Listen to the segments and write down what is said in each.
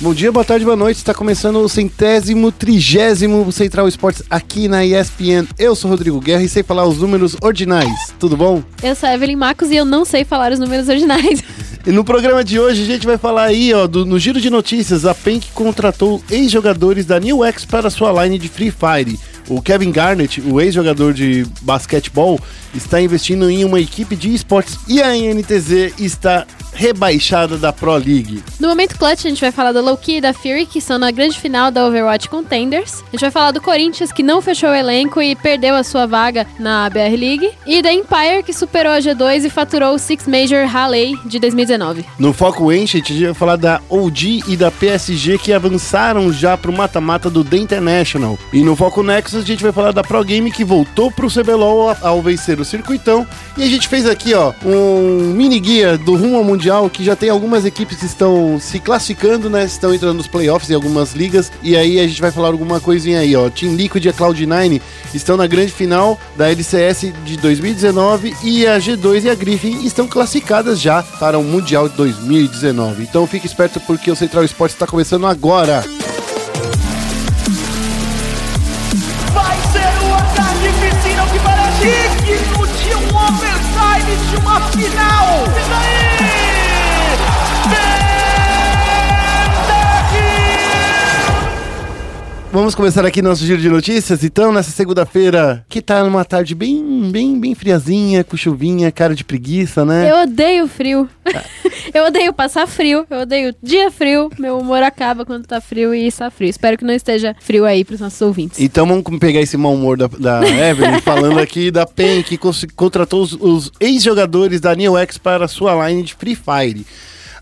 Bom dia, boa tarde, boa noite. Está começando o centésimo, trigésimo Central Esportes aqui na ESPN. Eu sou Rodrigo Guerra e sei falar os números ordinais. Tudo bom? Eu sou a Evelyn Marcos e eu não sei falar os números ordinais. E no programa de hoje a gente vai falar aí, ó, do, no giro de notícias, a PEN que contratou ex-jogadores da New X para sua line de Free Fire. O Kevin Garnett, o ex-jogador de basquetebol, está investindo em uma equipe de esportes e a NTZ está rebaixada da Pro League. No momento clutch, a gente vai falar da Loki e da Fury, que estão na grande final da Overwatch Contenders. A gente vai falar do Corinthians, que não fechou o elenco e perdeu a sua vaga na BR League. E da Empire, que superou a G2 e faturou o Six Major Raleigh de 2019. No Foco Enche, a gente vai falar da OG e da PSG, que avançaram já para o mata-mata do The International. E no Foco Nexus, a gente vai falar da Pro Game, que voltou para o CBLOL ao vencer o circuitão. E a gente fez aqui, ó, um mini guia do rumo ao Mundial que já tem algumas equipes que estão se classificando, né? Estão entrando nos playoffs em algumas ligas. E aí a gente vai falar alguma coisinha aí, ó. Team Liquid e a Cloud9 estão na grande final da LCS de 2019 e a G2 e a Griffin estão classificadas já para o Mundial de 2019. Então fique esperto porque o Central Esportes está começando agora. De uma final. Isso aí! Vamos começar aqui nosso giro de notícias, então, nessa segunda-feira, que tá numa tarde bem, bem, bem friazinha, com chuvinha, cara de preguiça, né? Eu odeio frio. eu odeio passar frio, eu odeio dia frio. Meu humor acaba quando tá frio e está frio. Espero que não esteja frio aí pros nossos ouvintes. Então vamos pegar esse mau humor da, da Evelyn, falando aqui da PEN, que contratou os, os ex-jogadores da New X para a sua line de Free Fire.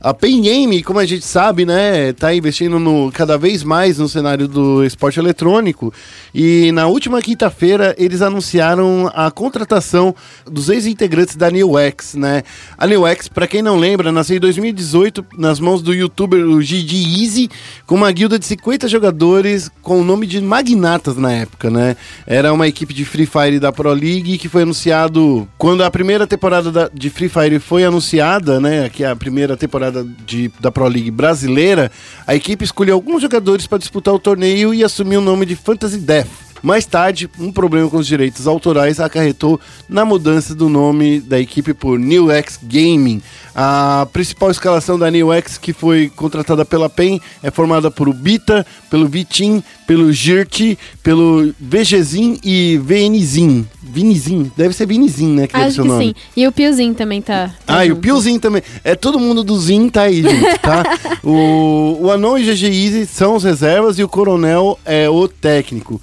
A Pen Game, como a gente sabe, né, tá investindo no, cada vez mais no cenário do esporte eletrônico. E na última quinta-feira eles anunciaram a contratação dos ex-integrantes da New X, né? A New X, para quem não lembra, nasceu em 2018 nas mãos do youtuber GG Easy, com uma guilda de 50 jogadores com o nome de Magnatas na época, né? Era uma equipe de Free Fire da Pro League que foi anunciado quando a primeira temporada da, de Free Fire foi anunciada, né? Que é a primeira temporada de, da Pro League brasileira, a equipe escolheu alguns jogadores para disputar o torneio e assumiu o nome de Fantasy Death. Mais tarde, um problema com os direitos autorais acarretou na mudança do nome da equipe por New X Gaming. A principal escalação da New X, que foi contratada pela PEN, é formada por o Bita, pelo Vitim, pelo Girt, pelo VGZin e VNZin. Vinizin, deve ser Vinizin, né? Que Acho é seu que nome. sim. E o Piozinho também tá. tá Ah, e o junto. Piozinho também. É todo mundo do Zin tá aí, gente, tá? o, o Anon e GG Easy são os reservas e o Coronel é o técnico.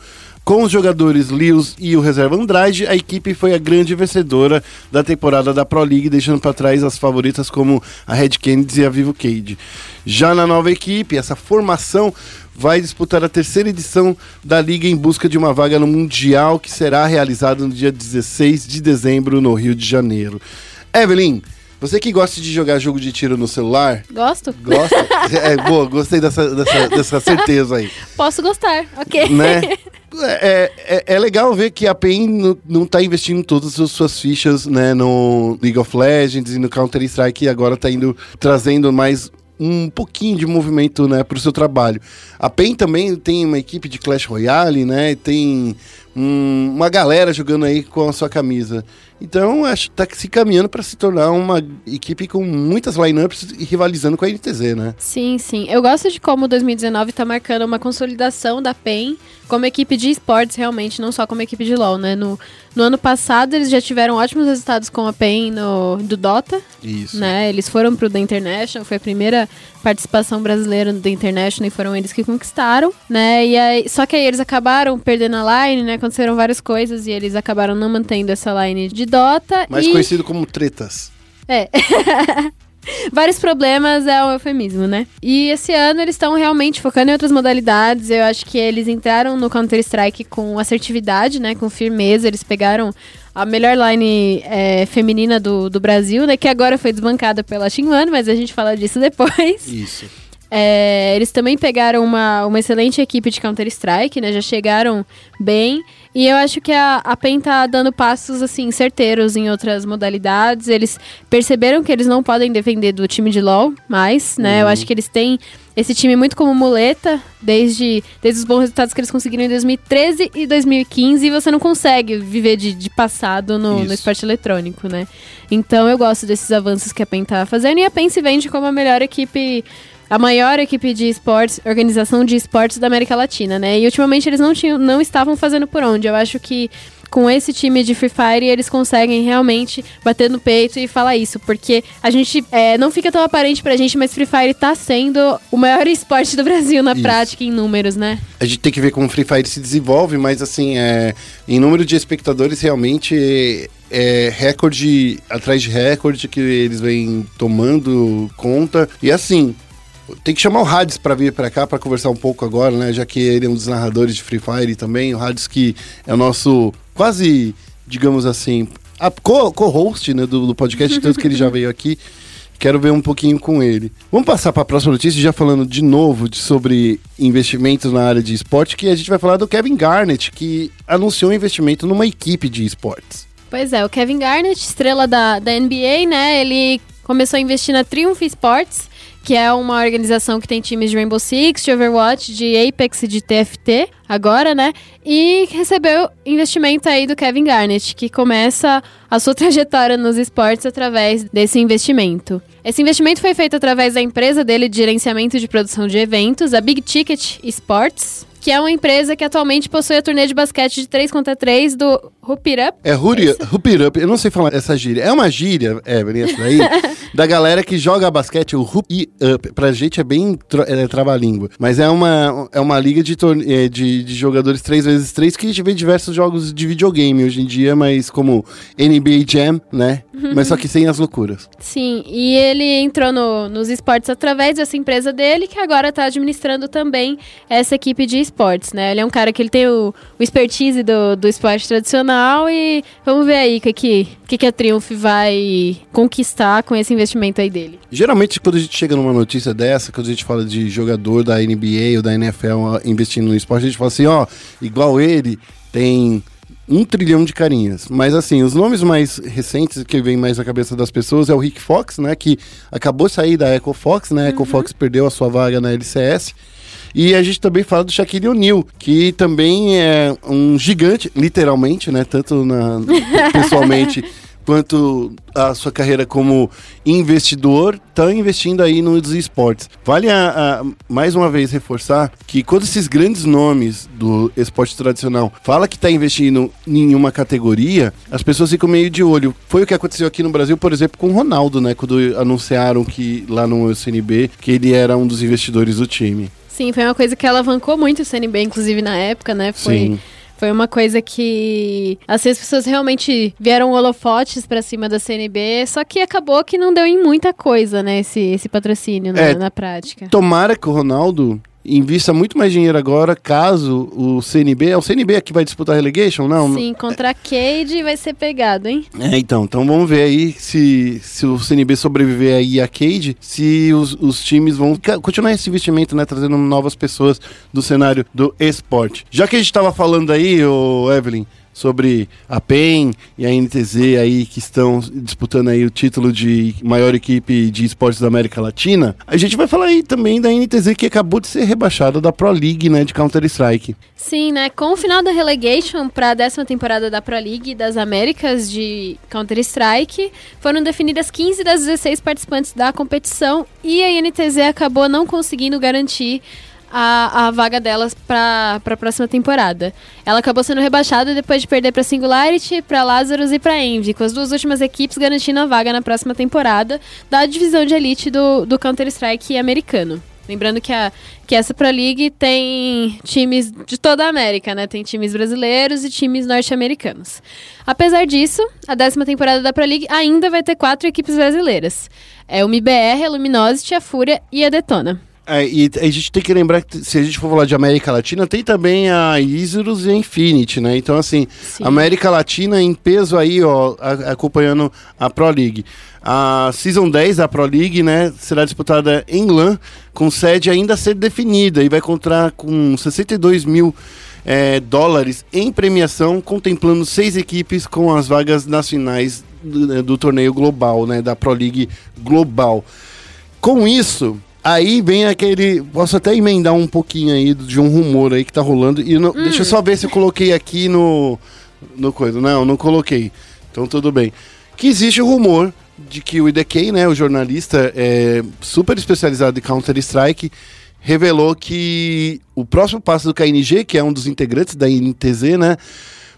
Com os jogadores Lewis e o reserva Andrade, a equipe foi a grande vencedora da temporada da Pro League, deixando para trás as favoritas como a Red Kennedy e a Vivo Cage. Já na nova equipe, essa formação vai disputar a terceira edição da Liga em busca de uma vaga no Mundial, que será realizado no dia 16 de dezembro no Rio de Janeiro. Evelyn, você que gosta de jogar jogo de tiro no celular, Gosto? gosta? é, boa, gostei dessa, dessa, dessa certeza aí Posso gostar, ok. né? É, é, é legal ver que a PEN não, não tá investindo todas as suas fichas né, no League of Legends e no Counter-Strike e agora tá indo trazendo mais um pouquinho de movimento né, para o seu trabalho. A PEN também tem uma equipe de Clash Royale, né? Tem um- uma galera jogando aí com a sua camisa. Então, acho que tá se caminhando para se tornar uma equipe com muitas lineups e rivalizando com a NTZ, né? Sim, sim. Eu gosto de como 2019 tá marcando uma consolidação da PEN como equipe de esportes, realmente, não só como equipe de LoL, né? No, no ano passado, eles já tiveram ótimos resultados com a PEN no, do Dota, Isso. né? Eles foram pro The International, foi a primeira participação brasileira The International e foram eles que conquistaram, né? E aí, só que aí eles acabaram perdendo a line, né? Aconteceram várias coisas e eles acabaram não mantendo essa line de Dota. Mais e... conhecido como tretas. É. Vários problemas é um eufemismo, né? E esse ano eles estão realmente focando em outras modalidades. Eu acho que eles entraram no Counter-Strike com assertividade, né? Com firmeza. Eles pegaram a melhor line é, feminina do, do Brasil, né? Que agora foi desbancada pela Xinhuan, mas a gente fala disso depois. Isso. É, eles também pegaram uma, uma excelente equipe de Counter-Strike, né? Já chegaram bem. E eu acho que a, a PEN tá dando passos, assim, certeiros em outras modalidades. Eles perceberam que eles não podem defender do time de LoL mais, né? Uhum. Eu acho que eles têm esse time muito como muleta, desde, desde os bons resultados que eles conseguiram em 2013 e 2015. E você não consegue viver de, de passado no, no esporte eletrônico, né? Então eu gosto desses avanços que a PEN tá fazendo. E a PEN se vende como a melhor equipe a maior equipe de esportes, organização de esportes da América Latina, né? E ultimamente eles não tinham, não estavam fazendo por onde. Eu acho que com esse time de Free Fire eles conseguem realmente bater no peito e falar isso, porque a gente é, não fica tão aparente pra gente, mas Free Fire tá sendo o maior esporte do Brasil na Isso. prática em números, né? A gente tem que ver como o Free Fire se desenvolve, mas assim, é, em número de espectadores, realmente é recorde atrás de recorde que eles vêm tomando conta. E assim, tem que chamar o Hades para vir para cá para conversar um pouco agora, né? Já que ele é um dos narradores de Free Fire também. O Hades que é o nosso quase, digamos assim, co-host né, do, do podcast, tanto que ele já veio aqui. Quero ver um pouquinho com ele. Vamos passar para a próxima notícia, já falando de novo de- sobre investimentos na área de esporte, que a gente vai falar do Kevin Garnett, que anunciou um investimento numa equipe de esportes. Pois é, o Kevin Garnett, estrela da, da NBA, né? Ele começou a investir na Triumph Sports, que é uma organização que tem times de Rainbow Six, de Overwatch, de Apex e de TFT, agora, né? E recebeu investimento aí do Kevin Garnett, que começa a sua trajetória nos esportes através desse investimento. Esse investimento foi feito através da empresa dele de gerenciamento de produção de eventos, a Big Ticket Sports, que é uma empresa que atualmente possui a turnê de basquete de 3 contra 3 do Hoop It Up. É Hurry, Hoop It Up, eu não sei falar essa gíria. É uma gíria, Evelyn, essa daí, da galera que joga basquete, o Hoop It Up. Pra gente é bem tra é, trava-língua. Mas é uma, é uma liga de, torne- é, de, de jogadores 3x3 que a gente vê em diversos jogos de videogame hoje em dia, mas como NBA Jam, né? Mas só que sem as loucuras. Sim, e ele entrou no- nos esportes através dessa empresa dele, que agora tá administrando também essa equipe de esportes, né? Ele é um cara que ele tem o, o expertise do, do esporte tradicional e vamos ver aí o que, que, que, que a Triumph vai conquistar com esse investimento aí dele. Geralmente, quando a gente chega numa notícia dessa, quando a gente fala de jogador da NBA ou da NFL investindo no esporte, a gente fala assim, ó, igual ele, tem um trilhão de carinhas. Mas assim, os nomes mais recentes que vem mais na cabeça das pessoas é o Rick Fox, né, que acabou de sair da Echo Fox, né, a Echo Fox perdeu a sua vaga na LCS. E a gente também fala do Shaquille O'Neal, que também é um gigante, literalmente, né, tanto na, pessoalmente quanto a sua carreira como investidor, está investindo aí nos esportes. Vale a, a- mais uma vez reforçar que quando esses grandes nomes do esporte tradicional fala que está investindo em uma categoria, as pessoas ficam meio de olho. Foi o que aconteceu aqui no Brasil, por exemplo, com o Ronaldo, né? Quando anunciaram que lá no CNB que ele era um dos investidores do time. Sim, foi uma coisa que alavancou muito o CNB, inclusive na época, né? Foi, Sim. Foi uma coisa que assim, as pessoas realmente vieram holofotes pra cima da CNB, só que acabou que não deu em muita coisa, né, esse, esse patrocínio na, É. na prática. Tomara que o Ronaldo invista muito mais dinheiro agora, caso o CNB. É o CNB que vai disputar a relegation? Não? Sim, contra a Cade vai ser pegado, hein? É, então, então vamos ver aí se, se o CNB sobreviver aí a Cade, se os, os times vão continuar esse investimento, né? Trazendo novas pessoas do cenário do esporte. Já que a gente tava falando aí, ô Evelyn, sobre a PEN e a NTZ aí que estão disputando aí o título de maior equipe de esportes da América Latina, a gente vai falar aí também da NTZ que acabou de ser rebaixada da Pro League, né, de Counter-Strike. Sim, né? Com o final da relegation para a décima temporada da Pro League das Américas de Counter-Strike, foram definidas 15 das 16 participantes da competição e a INTZ acabou não conseguindo garantir a, a vaga delas para a próxima temporada. Ela acabou sendo rebaixada depois de perder para Singularity, para Lazarus e para Envy, com as duas últimas equipes garantindo a vaga na próxima temporada da divisão de elite do, do Counter-Strike americano. Lembrando que, a, que essa Pro League tem times de toda a América, né? Tem times brasileiros e times norte-americanos. Apesar disso, a décima temporada da Pro League ainda vai ter quatro equipes brasileiras. É o MBR, a Luminosity, a Fúria e a Detona. É, e a gente tem que lembrar que se a gente for falar de América Latina, tem também a Isurus e a Infinity, né? Então, assim, Sim. América Latina em peso aí, ó, acompanhando a Pro League. A Season 10 da Pro League, né, será disputada em LAN, com sede ainda a ser definida e vai contar com 62 mil é, dólares em premiação, contemplando seis equipes com as vagas nas finais do, do torneio global, né, da Pro League global. Com isso, aí vem aquele. Posso até emendar um pouquinho aí de um rumor aí que tá rolando. E não- deixa eu só ver se eu coloquei aqui no. No coisa. Não, não coloquei. Então tudo bem. Que existe o rumor de que o IDK, né, o jornalista é, super especializado em Counter-Strike, revelou que o próximo passo do KNG, que é um dos integrantes da INTZ, né,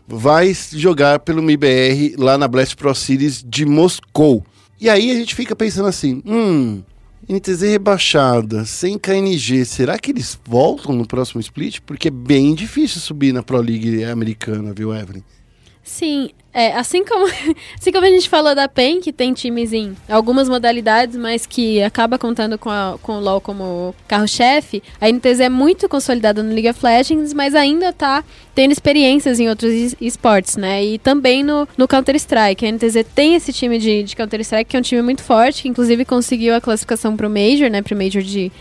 vai jogar pelo MIBR lá na Blast Pro Series de Moscou. E aí a gente fica pensando assim, hum, NTZ rebaixada, sem KNG, será que eles voltam no próximo split? Porque é bem difícil subir na Pro League americana, viu, Evelyn? Sim, é, assim como, assim como a gente falou da PEN, que tem times em algumas modalidades, mas que acaba contando com, a- com o LoL como carro-chefe, a NTZ é muito consolidada no League of Legends, mas ainda tá tendo experiências em outros es- esportes, né? E também no, no Counter-Strike. A NTZ tem esse time de, de Counter-Strike, que é um time muito forte, que inclusive conseguiu a classificação pro Major, né? Pro Major de,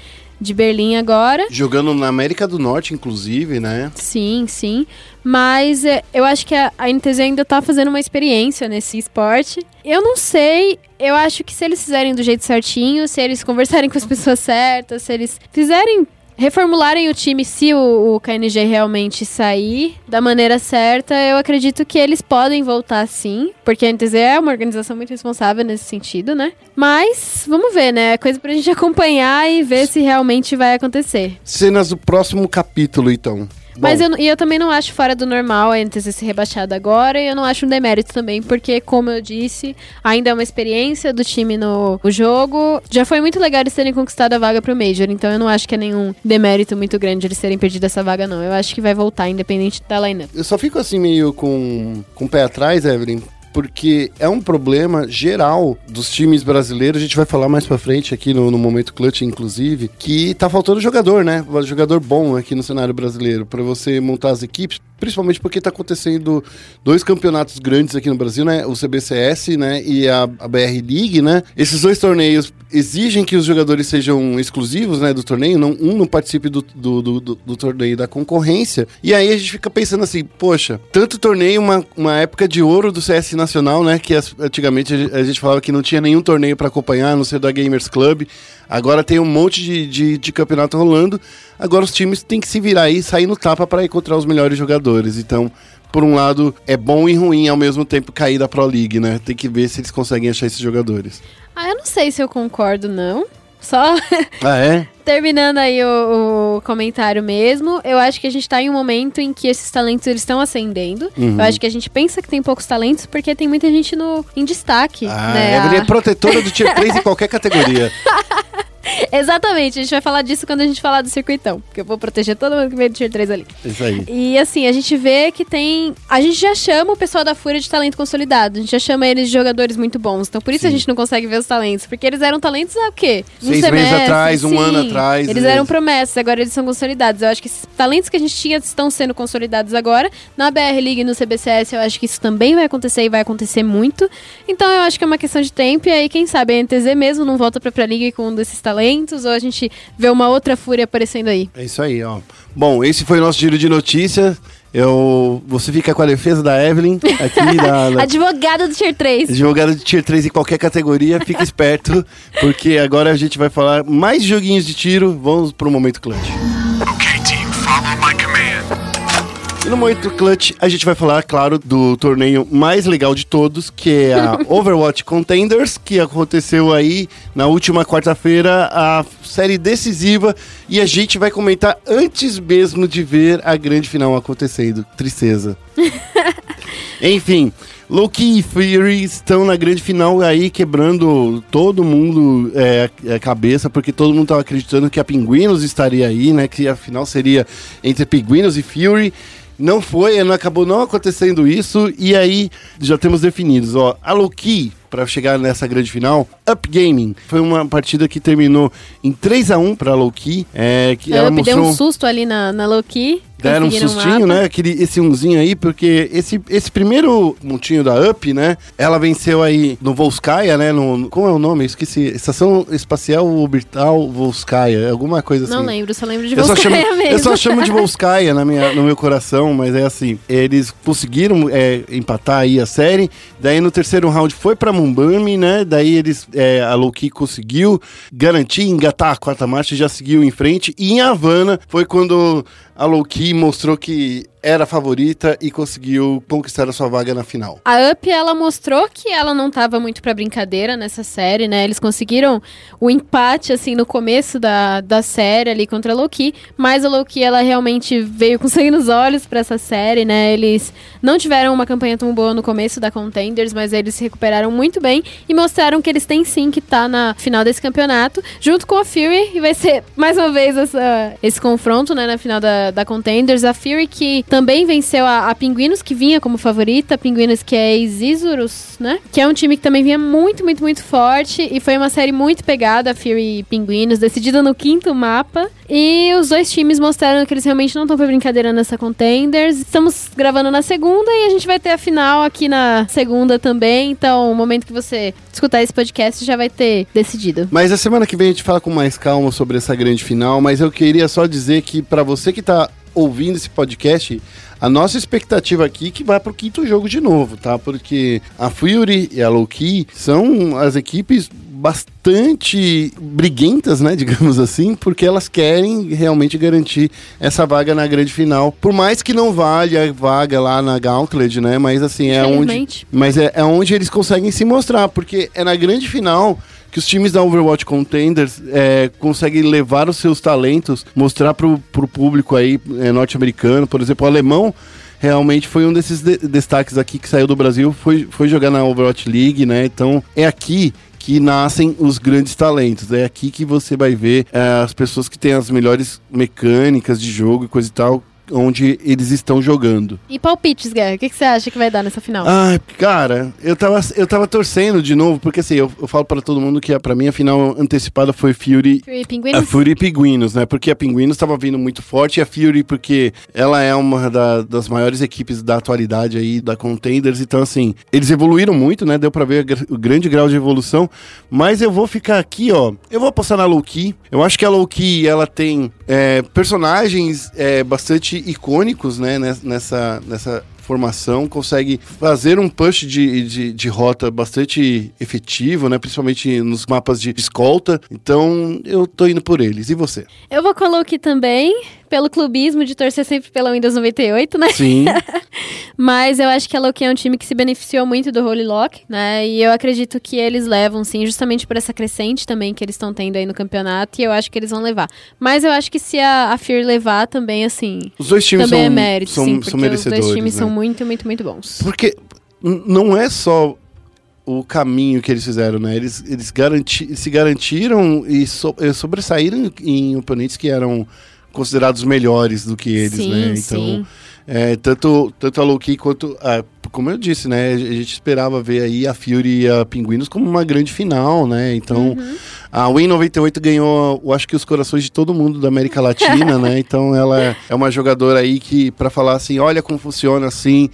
de Berlim agora. Jogando na América do Norte, inclusive, né? Sim, sim. Mas é, eu acho que a, a NTZ ainda tá fazendo uma experiência nesse esporte. Eu não sei. Eu acho que se eles fizerem do jeito certinho, se eles conversarem com as pessoas certas, se eles fizerem. Reformularem o time se o, o KNG realmente sair da maneira certa, eu acredito que eles podem voltar sim, porque a NTZ é uma organização muito responsável nesse sentido, né? Mas vamos ver, né? É coisa pra gente acompanhar e ver se realmente vai acontecer. Cenas do próximo capítulo, então. Mas eu, e eu também não acho fora do normal a NTZ ser rebaixada agora, e eu não acho um demérito também, porque, como eu disse, ainda é uma experiência do time no, no jogo. Já foi muito legal eles terem conquistado a vaga pro Major, então eu não acho que é nenhum demérito muito grande eles terem perdido essa vaga, não. Eu acho que vai voltar, independente da lineup. Eu só fico assim meio com, com o pé atrás, Evelyn, porque é um problema geral dos times brasileiros, a gente vai falar mais pra frente aqui no, no momento clutch, inclusive, que tá faltando jogador, né? Jogador bom aqui no cenário brasileiro, pra você montar as equipes, principalmente porque tá acontecendo dois campeonatos grandes aqui no Brasil, né? O CBCS, né? E a, a BR League, né? Esses dois torneios exigem que os jogadores sejam exclusivos, né? Do torneio, não, um não participe do, do, do, do- torneio da concorrência. E aí a gente fica pensando assim, poxa, tanto torneio, uma, uma época de ouro do CS Nacional, né? Que as- antigamente a gente- falava que não tinha nenhum torneio pra acompanhar, a não ser da Gamers Club. Agora tem um monte de, de, de campeonato rolando. Agora os times têm que se virar aí e sair no tapa para encontrar os melhores jogadores. Então, por um lado, é bom e ruim ao mesmo tempo cair da Pro League, né? Tem que ver se eles conseguem achar esses jogadores. Ah, eu não sei se eu concordo, não. Só Ah, é? Terminando aí o, o comentário mesmo, eu acho que a gente tá em um momento em que esses talentos eles estão ascendendo. Uhum. Eu acho que a gente pensa que tem poucos talentos porque tem muita gente no, em destaque. Ah, né? a é protetora do Tier 3 em qualquer categoria. Exatamente, a gente vai falar disso quando a gente falar do circuitão. Porque eu vou proteger todo mundo que veio do Tier 3 ali. Isso aí. E assim, a gente vê que tem. A gente já chama o pessoal da Fúria de talento consolidado. A gente já chama eles de jogadores muito bons. Então por isso a Sim. gente não consegue ver os talentos. Porque eles eram talentos há o quê? Seis meses atrás, um ano atrás, Eles eram promessas, agora eles são consolidados. Eu acho que esses talentos que a gente tinha estão sendo consolidados agora. Na BR League e no CBCS, eu acho que isso também vai acontecer e vai acontecer muito. Então eu acho que é uma questão de tempo. E aí, quem sabe, a NTZ mesmo não volta pra Pra League com um desses talentos, ou a gente vê uma outra Fúria aparecendo aí. É isso aí, ó. Bom, esse foi o nosso giro de notícias. Eu, você fica com a defesa da Evelyn aqui, da, da Advogada do Tier 3. advogada de Tier 3 em qualquer categoria. Fica esperto, porque agora a gente vai falar mais joguinhos de tiro. Vamos pro momento clutch. E no momento clutch, a gente vai falar, claro, do torneio mais legal de todos, que é a Overwatch Contenders, que aconteceu aí na última quarta-feira, a série decisiva, e a gente vai comentar antes mesmo de ver a grande final acontecendo. Tristeza. Enfim, Loki e Fury estão na grande final aí, quebrando todo mundo é, a cabeça, porque todo mundo tava acreditando que a Pinguinos estaria aí, né? Que a final seria entre Pinguinos e Fury. Não foi, não acabou não acontecendo isso, e aí já temos definidos, ó. A Loki para chegar nessa grande final, Up Gaming. Foi uma partida que terminou em 3 a 1 para Loki, é, que A ela Up mostrou deu um susto ali na, na Loki. Deram um sustinho, né? Aquele, esse umzinho aí, porque esse, esse primeiro montinho da Up, né? Ela venceu aí no Volskaya, né? No, como é o nome? Eu esqueci. Estação Espacial Orbital Volskaya, alguma coisa assim. Não lembro, só lembro de Eu só, chamo, Volskaya mesmo. eu só chamo de Volskaya na minha, no meu coração, mas é assim. Eles conseguiram é, empatar aí a série. Daí no terceiro round foi pra Mumbami, né? Daí eles. é, a Loki conseguiu garantir, engatar a quarta marcha e já seguiu em frente. E em Havana foi quando a Loki mostrou que era a favorita e conseguiu conquistar a sua vaga na final. A Up, ela mostrou que ela não tava muito pra brincadeira nessa série, né? Eles conseguiram o empate, assim, no começo da, da série ali contra a Loki, mas a Loki, ela realmente veio com sangue nos olhos pra essa série, né? Eles não tiveram uma campanha tão boa no começo da Contenders, mas eles se recuperaram muito bem e mostraram que eles têm sim que tá na final desse campeonato, junto com a Fury, e vai ser mais uma vez essa, esse confronto, né, na final da, da Contenders. A Fury que também venceu a, a Pinguinos, que vinha como favorita, Pinguinos que é Isurus, né, que é um time que também vinha muito, muito, muito forte, e foi uma série muito pegada, a Fury e Pinguinos, decidida no quinto mapa, e os dois times mostraram que eles realmente não estão pra brincadeira nessa Contenders. Estamos gravando na segunda e a gente vai ter a final aqui na segunda também, então o momento que você escutar esse podcast já vai ter decidido. Mas a semana que vem a gente fala com mais calma sobre essa grande final, mas eu queria só dizer que pra você que tá ouvindo esse podcast, a nossa expectativa aqui é que vai pro quinto jogo de novo, tá? Porque a Fury e a Loki são as equipes bastante briguentas, né, digamos assim, porque elas querem realmente garantir essa vaga na grande final. Por mais que não valha a vaga lá na Gauntlet, né, mas assim, é onde mas é, é onde eles conseguem se mostrar, porque é na grande final que os times da Overwatch Contenders é, conseguem levar os seus talentos, mostrar pro, pro público aí é, norte-americano, por exemplo, o alemão realmente foi um desses de- destaques aqui que saiu do Brasil, foi, foi jogar na Overwatch League, né? Então é aqui que nascem os grandes talentos. É aqui que você vai ver é, as pessoas que têm as melhores mecânicas de jogo e coisa e tal, onde eles estão jogando. E palpites, Guerra, o que, que você acha que vai dar nessa final? Ai, cara, eu tava, eu tava torcendo de novo, porque assim, eu, eu falo pra todo mundo que a- pra mim a final antecipada foi Fury. Fury e A Pinguinos? Fury Pinguinos, né? Porque a Pinguinos tava vindo muito forte e a Fury, porque ela é uma da- das maiores equipes da atualidade aí, da Contenders. Então, assim, eles evoluíram muito, né? Deu pra ver o grande grau de evolução. Mas eu vou ficar aqui, ó. Eu vou apostar na Loki. Eu acho que a Loki, ela tem é, personagens é, bastante icônicos, né? nes- Nessa, nessa formação, consegue fazer um push de, de, de rota bastante efetivo, né? Principalmente nos mapas de escolta. Então, eu tô indo por eles. E você? Eu vou colocar aqui também, pelo clubismo de torcer sempre pela Windows 98, né? Sim. Mas eu acho que a Loki é um time que se beneficiou muito do Holy Lock, né? E eu acredito que eles levam, sim, justamente por essa crescente também que eles estão tendo aí no campeonato. E eu acho que eles vão levar. Mas eu acho que se a, a Fear levar também, assim. Os dois times também são, é mérito, são, sim, são porque os merecedores. dois times né? são muito, muito, muito bons. Porque não é só o caminho que eles fizeram, né? Eles, eles garanti se garantiram e so- eh, sobressaíram em oponentes que eram considerados melhores do que eles, sim, né? Então, sim. É, tanto, tanto a Loki quanto. a- como eu disse, né? A gente esperava ver aí a Fury e a Pinguinos como uma grande final, né? Então, Uhum. a Win 98 ganhou, eu acho que os corações de todo mundo da América Latina, né? Então, ela é uma jogadora aí que, para falar assim, olha como funciona assim.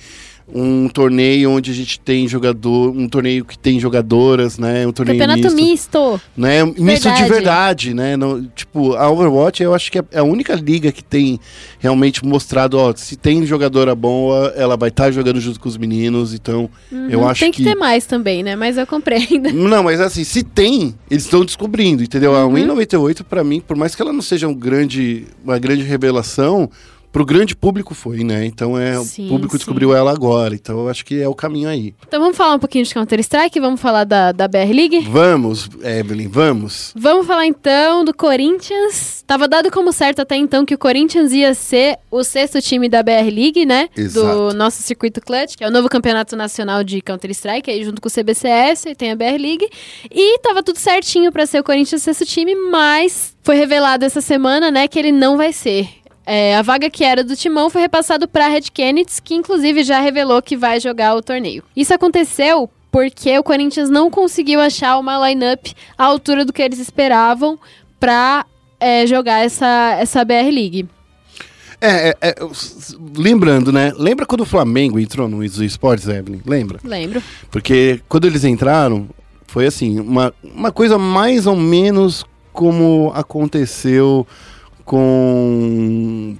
Um torneio onde a gente tem jogador, um torneio que tem jogadoras, né? Um torneio Campeonato misto misto. né? Misto de Verdade. verdade, né? No- tipo, a Overwatch eu acho que é a única liga que tem realmente mostrado, ó, se tem jogadora boa, ela vai estar jogando junto com os meninos, então eu Uhum, acho Tem que, que... ter mais também, né? Mas eu compreendo. Não, mas assim, se tem, eles estão descobrindo, entendeu? A Uhum. Win 98 pra mim, por mais que ela não seja um grande, uma grande revelação, pro grande público foi, né? Então é, Sim, o público sim. descobriu ela agora, então eu acho que é o caminho aí. Então vamos falar um pouquinho de Counter-Strike, vamos falar da, da BR League? Vamos, Evelyn, vamos. Vamos falar então do Corinthians. Tava dado como certo até então que o Corinthians ia ser o sexto time da BR League, né? Exato. Do nosso circuito Clutch, que é o novo campeonato nacional de Counter-Strike, aí junto com o CBCS, e tem a BR League. E tava tudo certinho pra ser o Corinthians sexto time, mas foi revelado essa semana, né, que ele não vai ser. É, a vaga que era do Timão foi repassado pra Red Kennedy, que inclusive já revelou que vai jogar o torneio. Isso aconteceu porque o Corinthians não conseguiu achar uma lineup à altura do que eles esperavam pra é, jogar essa, essa BR League. É, é, é, lembrando, né? Lembra quando o Flamengo entrou no Easy Sports, Evelyn? Lembra? Lembro. Porque quando eles entraram, foi assim, uma, uma coisa mais ou menos como aconteceu com.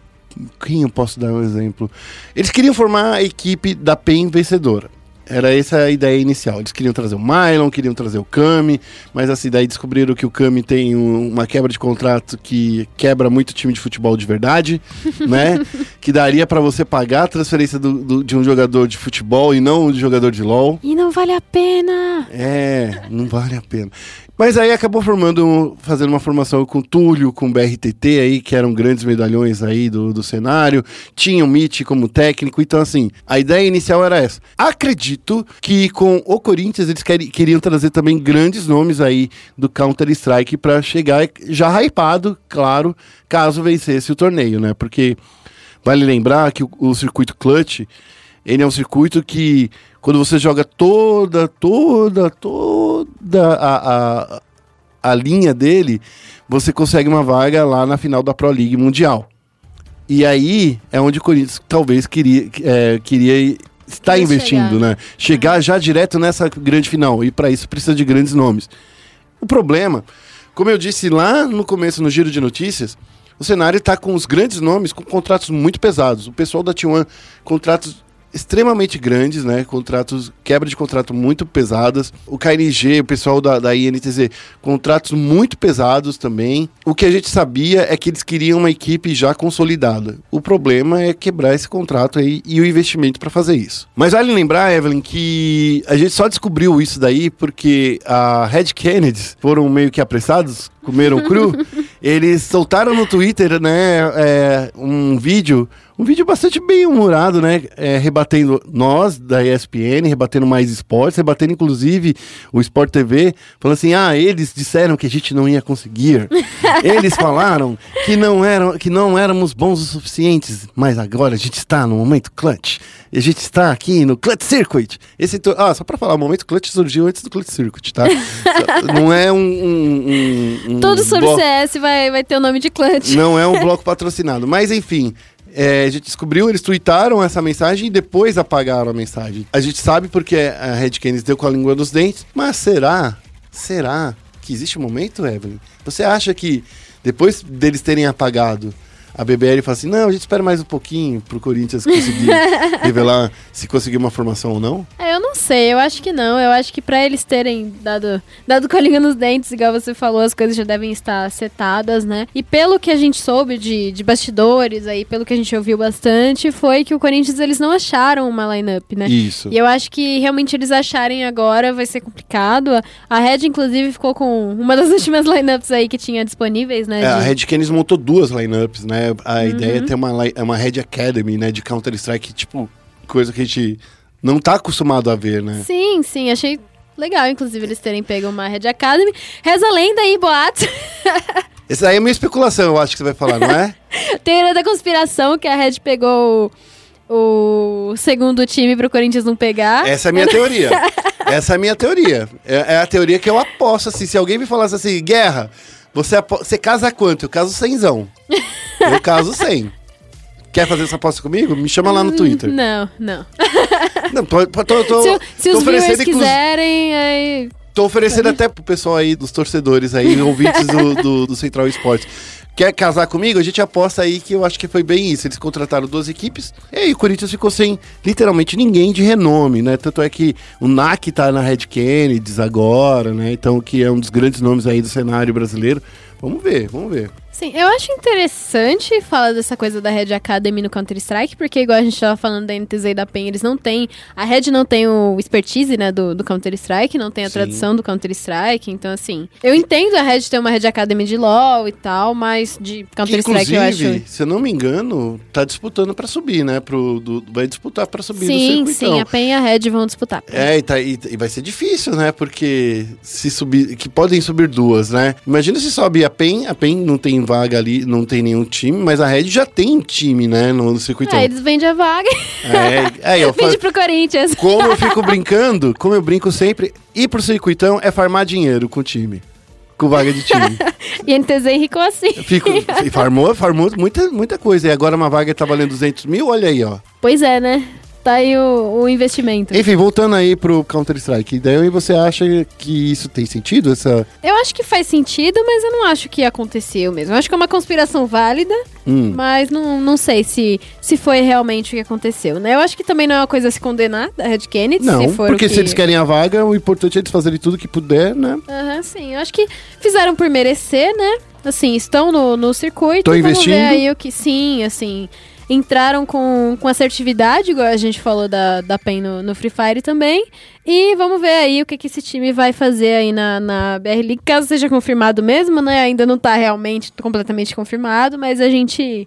Quem eu posso dar um exemplo? Eles queriam formar a equipe da PEN vencedora. Era essa a ideia inicial. Eles queriam trazer o Mylon, queriam trazer o Kami, mas assim, daí descobriram que o Kami tem um- uma quebra de contrato que quebra muito time de futebol de verdade, né? Que daria pra você pagar a transferência do- do- de um jogador de futebol e não de jogador de LOL. E não vale a pena! É, não vale a pena. Mas aí acabou formando, fazendo uma formação com Túlio, com BRTT aí, que eram grandes medalhões aí do, do cenário. Tinha o Mitch como técnico, então assim, a ideia inicial era essa. Acredito que com o Corinthians eles queri- queriam trazer também grandes nomes aí do Counter-Strike pra chegar já hypado, claro, caso vencesse o torneio, né? Porque vale lembrar que o, o circuito Clutch, ele é um circuito que quando você joga toda, toda, toda a, a, a linha dele, você consegue uma vaga lá na final da Pro League Mundial. E aí é onde o Corinthians talvez queria, é, queria estar Queria investindo, chegar. né? Chegar já direto nessa grande final. E para isso precisa de grandes nomes. O problema, como eu disse lá no começo no giro de notícias, o cenário está com os grandes nomes com contratos muito pesados. O pessoal da T1, contratos extremamente grandes, né? Contratos, quebra de contrato muito pesadas. O KNG, o pessoal da, da INTZ, contratos muito pesados também. O que a gente sabia é que eles queriam uma equipe já consolidada. O problema é quebrar esse contrato aí e o investimento para fazer isso. Mas vale lembrar, Evelyn, que a gente só descobriu isso daí porque a Red Kennedy foram meio que apressados, comeram cru. Eles soltaram no Twitter, né, é, um vídeo, um vídeo bastante bem humorado, né, é, rebatendo nós da ESPN, rebatendo mais esportes, rebatendo inclusive o Sport TV, falando assim, ah, eles disseram que a gente não ia conseguir, eles falaram que não eram, que não éramos bons o suficientes, mas agora a gente está no momento clutch, a gente está aqui no Clutch Circuit. Esse, ah, só para falar, o momento clutch surgiu antes do Clutch Circuit, tá? não é um, um, um- um Tudo sobre bloco- CS vai, vai ter o nome de Clutch. não é um bloco patrocinado. Mas enfim, é, a gente descobriu, eles tweetaram essa mensagem e depois apagaram a mensagem. A gente sabe porque a Red Canids deu com a língua dos dentes, mas será? Será que existe um momento, Evelyn? Você acha que depois deles terem apagado a BBL fala assim: não, a gente espera mais um pouquinho pro Corinthians conseguir revelar se conseguir uma formação ou não? É, eu não sei, eu acho que não. Eu acho que pra eles terem dado, dado com a língua nos dentes, igual você falou, as coisas já devem estar setadas, né? E pelo que a gente soube de, de bastidores aí, pelo que a gente ouviu bastante, foi que o Corinthians eles não acharam uma lineup, né? Isso. E eu acho que realmente eles acharem agora vai ser complicado. A- A Red, inclusive, ficou com uma das últimas lineups aí que tinha disponíveis, né? É, a de- Red Canids montou duas lineups, né? A ideia é ter uma, uma Red Academy, né? De Counter-Strike, tipo, coisa que a gente não tá acostumado a ver, né? Sim, sim, achei legal, inclusive, eles terem pego uma Red Academy. Reza a lenda aí, boato. Essa aí é uma especulação, eu acho que você vai falar, não é? Teoria da conspiração que a Red pegou o, segundo time pro Corinthians não pegar. Essa é a minha teoria. Essa é a minha teoria. É, é a teoria que eu aposto, assim. Se alguém me falasse assim, guerra, você, você casa quanto? Eu caso cenzão. Eu caso 100. Quer fazer essa aposta comigo? Me chama lá no Twitter. Não, não. Não, tô, tô, tô, tô, se se tô os viewers oferecendo, inclu- quiserem, aí... tô oferecendo até pro pessoal aí, dos torcedores aí, ouvintes do, do, do Central Esportes. Quer casar comigo? A gente aposta aí que eu acho que foi bem isso. Eles contrataram duas equipes e aí o Corinthians ficou sem literalmente ninguém de renome, né? Tanto é que o NAC tá na Red Kennedy agora, né? Então, que é um dos grandes nomes aí do cenário brasileiro. Vamos ver, vamos ver. Sim, eu acho interessante falar dessa coisa da Red Academy no Counter-Strike, porque igual a gente tava falando da NTZ e da PEN, eles não têm... A Red não tem o expertise, né, do, do Counter-Strike, não tem a Sim. tradição do Counter-Strike, então assim... Eu entendo a Red ter uma Red Academy de LoL e tal, mas de Counter-Strike eu Inclusive, acho... se eu não me engano, tá disputando pra subir, né? Pro, do- vai disputar pra subir Sim, no sim, circuitão. a PEN e a Red vão disputar. É, e, tá, e, e vai ser difícil, né? Porque se subir. Que podem subir duas, né? Imagina se sobe a PEN, a PEN não tem vaga ali, não tem nenhum time, mas a Red já tem time, né, no, circuitão. Ah, eles vendem a vaga. É, é, eu falo, Vende pro Corinthians. como eu fico brincando, como eu brinco sempre, ir pro circuitão é farmar dinheiro com o time. Com vaga de time. E NTZ enricou assim. Fico, e farmou, farmou muita, muita coisa. E agora uma vaga tá valendo 200 mil, olha aí, ó. Pois é, né? Tá aí o, o investimento. Enfim, voltando aí pro Counter-Strike. Daí você acha que isso tem sentido? Essa. Eu acho que faz sentido, mas eu não acho que aconteceu mesmo. Eu acho que é uma conspiração válida, Hum. mas não, não sei se, se foi realmente o que aconteceu, né? Eu acho que também não é uma coisa a se condenar da Red Kennedy, Não, se porque que... se eles querem a vaga, o importante é eles fazerem tudo que puder, né? Aham, sim. Eu acho que fizeram por merecer, né? Assim, estão no, no circuito. Vamos investindo? ver aí o que. Sim, assim. Entraram com, com assertividade, igual a gente falou da, da PEN no, no Free Fire também. E vamos ver aí o que, que esse time vai fazer aí na, na BR League, caso seja confirmado mesmo, né? Ainda não tá realmente completamente confirmado, mas a gente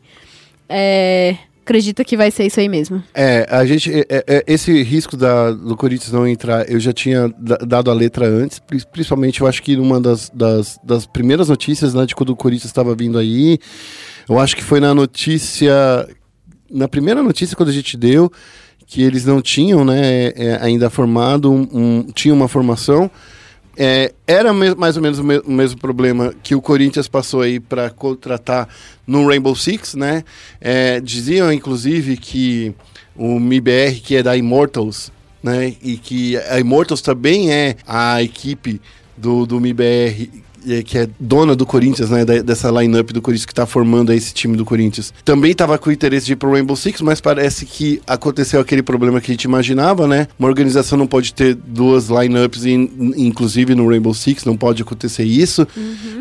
é, acredita que vai ser isso aí mesmo. É, a gente. é, é, esse risco da, do Corinthians não entrar, eu já tinha da- dado a letra antes, pri- principalmente eu acho que numa das, das, das primeiras notícias, né, de quando o Corinthians estava vindo aí. Eu acho que foi na notícia. Na primeira notícia, quando a gente deu, que eles não tinham, né, é, ainda formado, um, um, tinha uma formação. É, era mais ou menos o, me- o mesmo problema que o Corinthians passou aí para contratar no Rainbow Six, né? É, diziam, inclusive, que o MIBR, que é da Immortals, né? E que a Immortals também é a equipe do, do MIBR, é, que é dona do Corinthians, né? dessa lineup do Corinthians que tá formando esse time do Corinthians. Também tava com interesse de ir pro Rainbow Six, mas parece que aconteceu aquele problema que a gente imaginava, né? Uma organização não pode ter duas lineups, in- inclusive no Rainbow Six, não pode acontecer isso.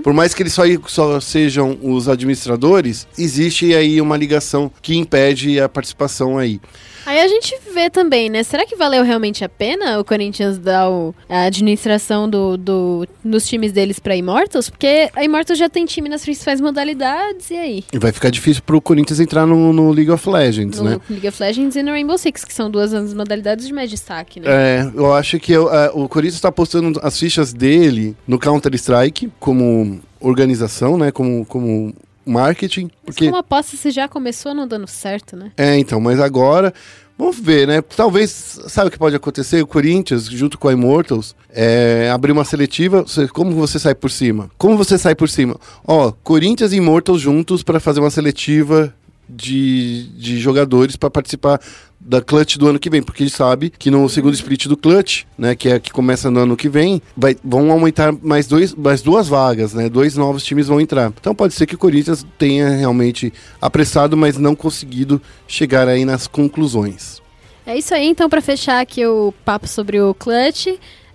Por mais que eles só, só sejam os administradores, existe aí uma ligação que impede a participação aí. Aí a gente vê também, né? Será que valeu realmente a pena o Corinthians dar o- a administração do, do- dos times deles pra Immortals? Porque a Immortals já tem time nas principais modalidades, e aí? E vai ficar difícil pro Corinthians entrar no, no League of Legends, No né? League of Legends e no Rainbow Six, que são duas das modalidades de mais destaque, né? É, eu acho que eu- é, o Corinthians está postando as fichas dele no Counter-Strike como organização, né? Como, como marketing. Mas Porque, como aposta, você já começou não dando certo, né? é, então, mas agora. Vamos ver, né? Talvez, sabe o que pode acontecer? O Corinthians, junto com a Immortals, é, abrir uma seletiva. Como você sai por cima? Como você sai por cima? Ó, Corinthians e Immortals juntos para fazer uma seletiva de, de jogadores para participar da Clutch do ano que vem, porque gente sabe que no segundo split do Clutch, né, que é que começa no ano que vem, vai, vão aumentar mais, dois, mais duas vagas, né? Dois novos times vão entrar. Então pode ser que o Corinthians tenha realmente apressado, mas não conseguido chegar aí nas conclusões. É isso aí, então, pra fechar aqui o papo sobre o Clutch.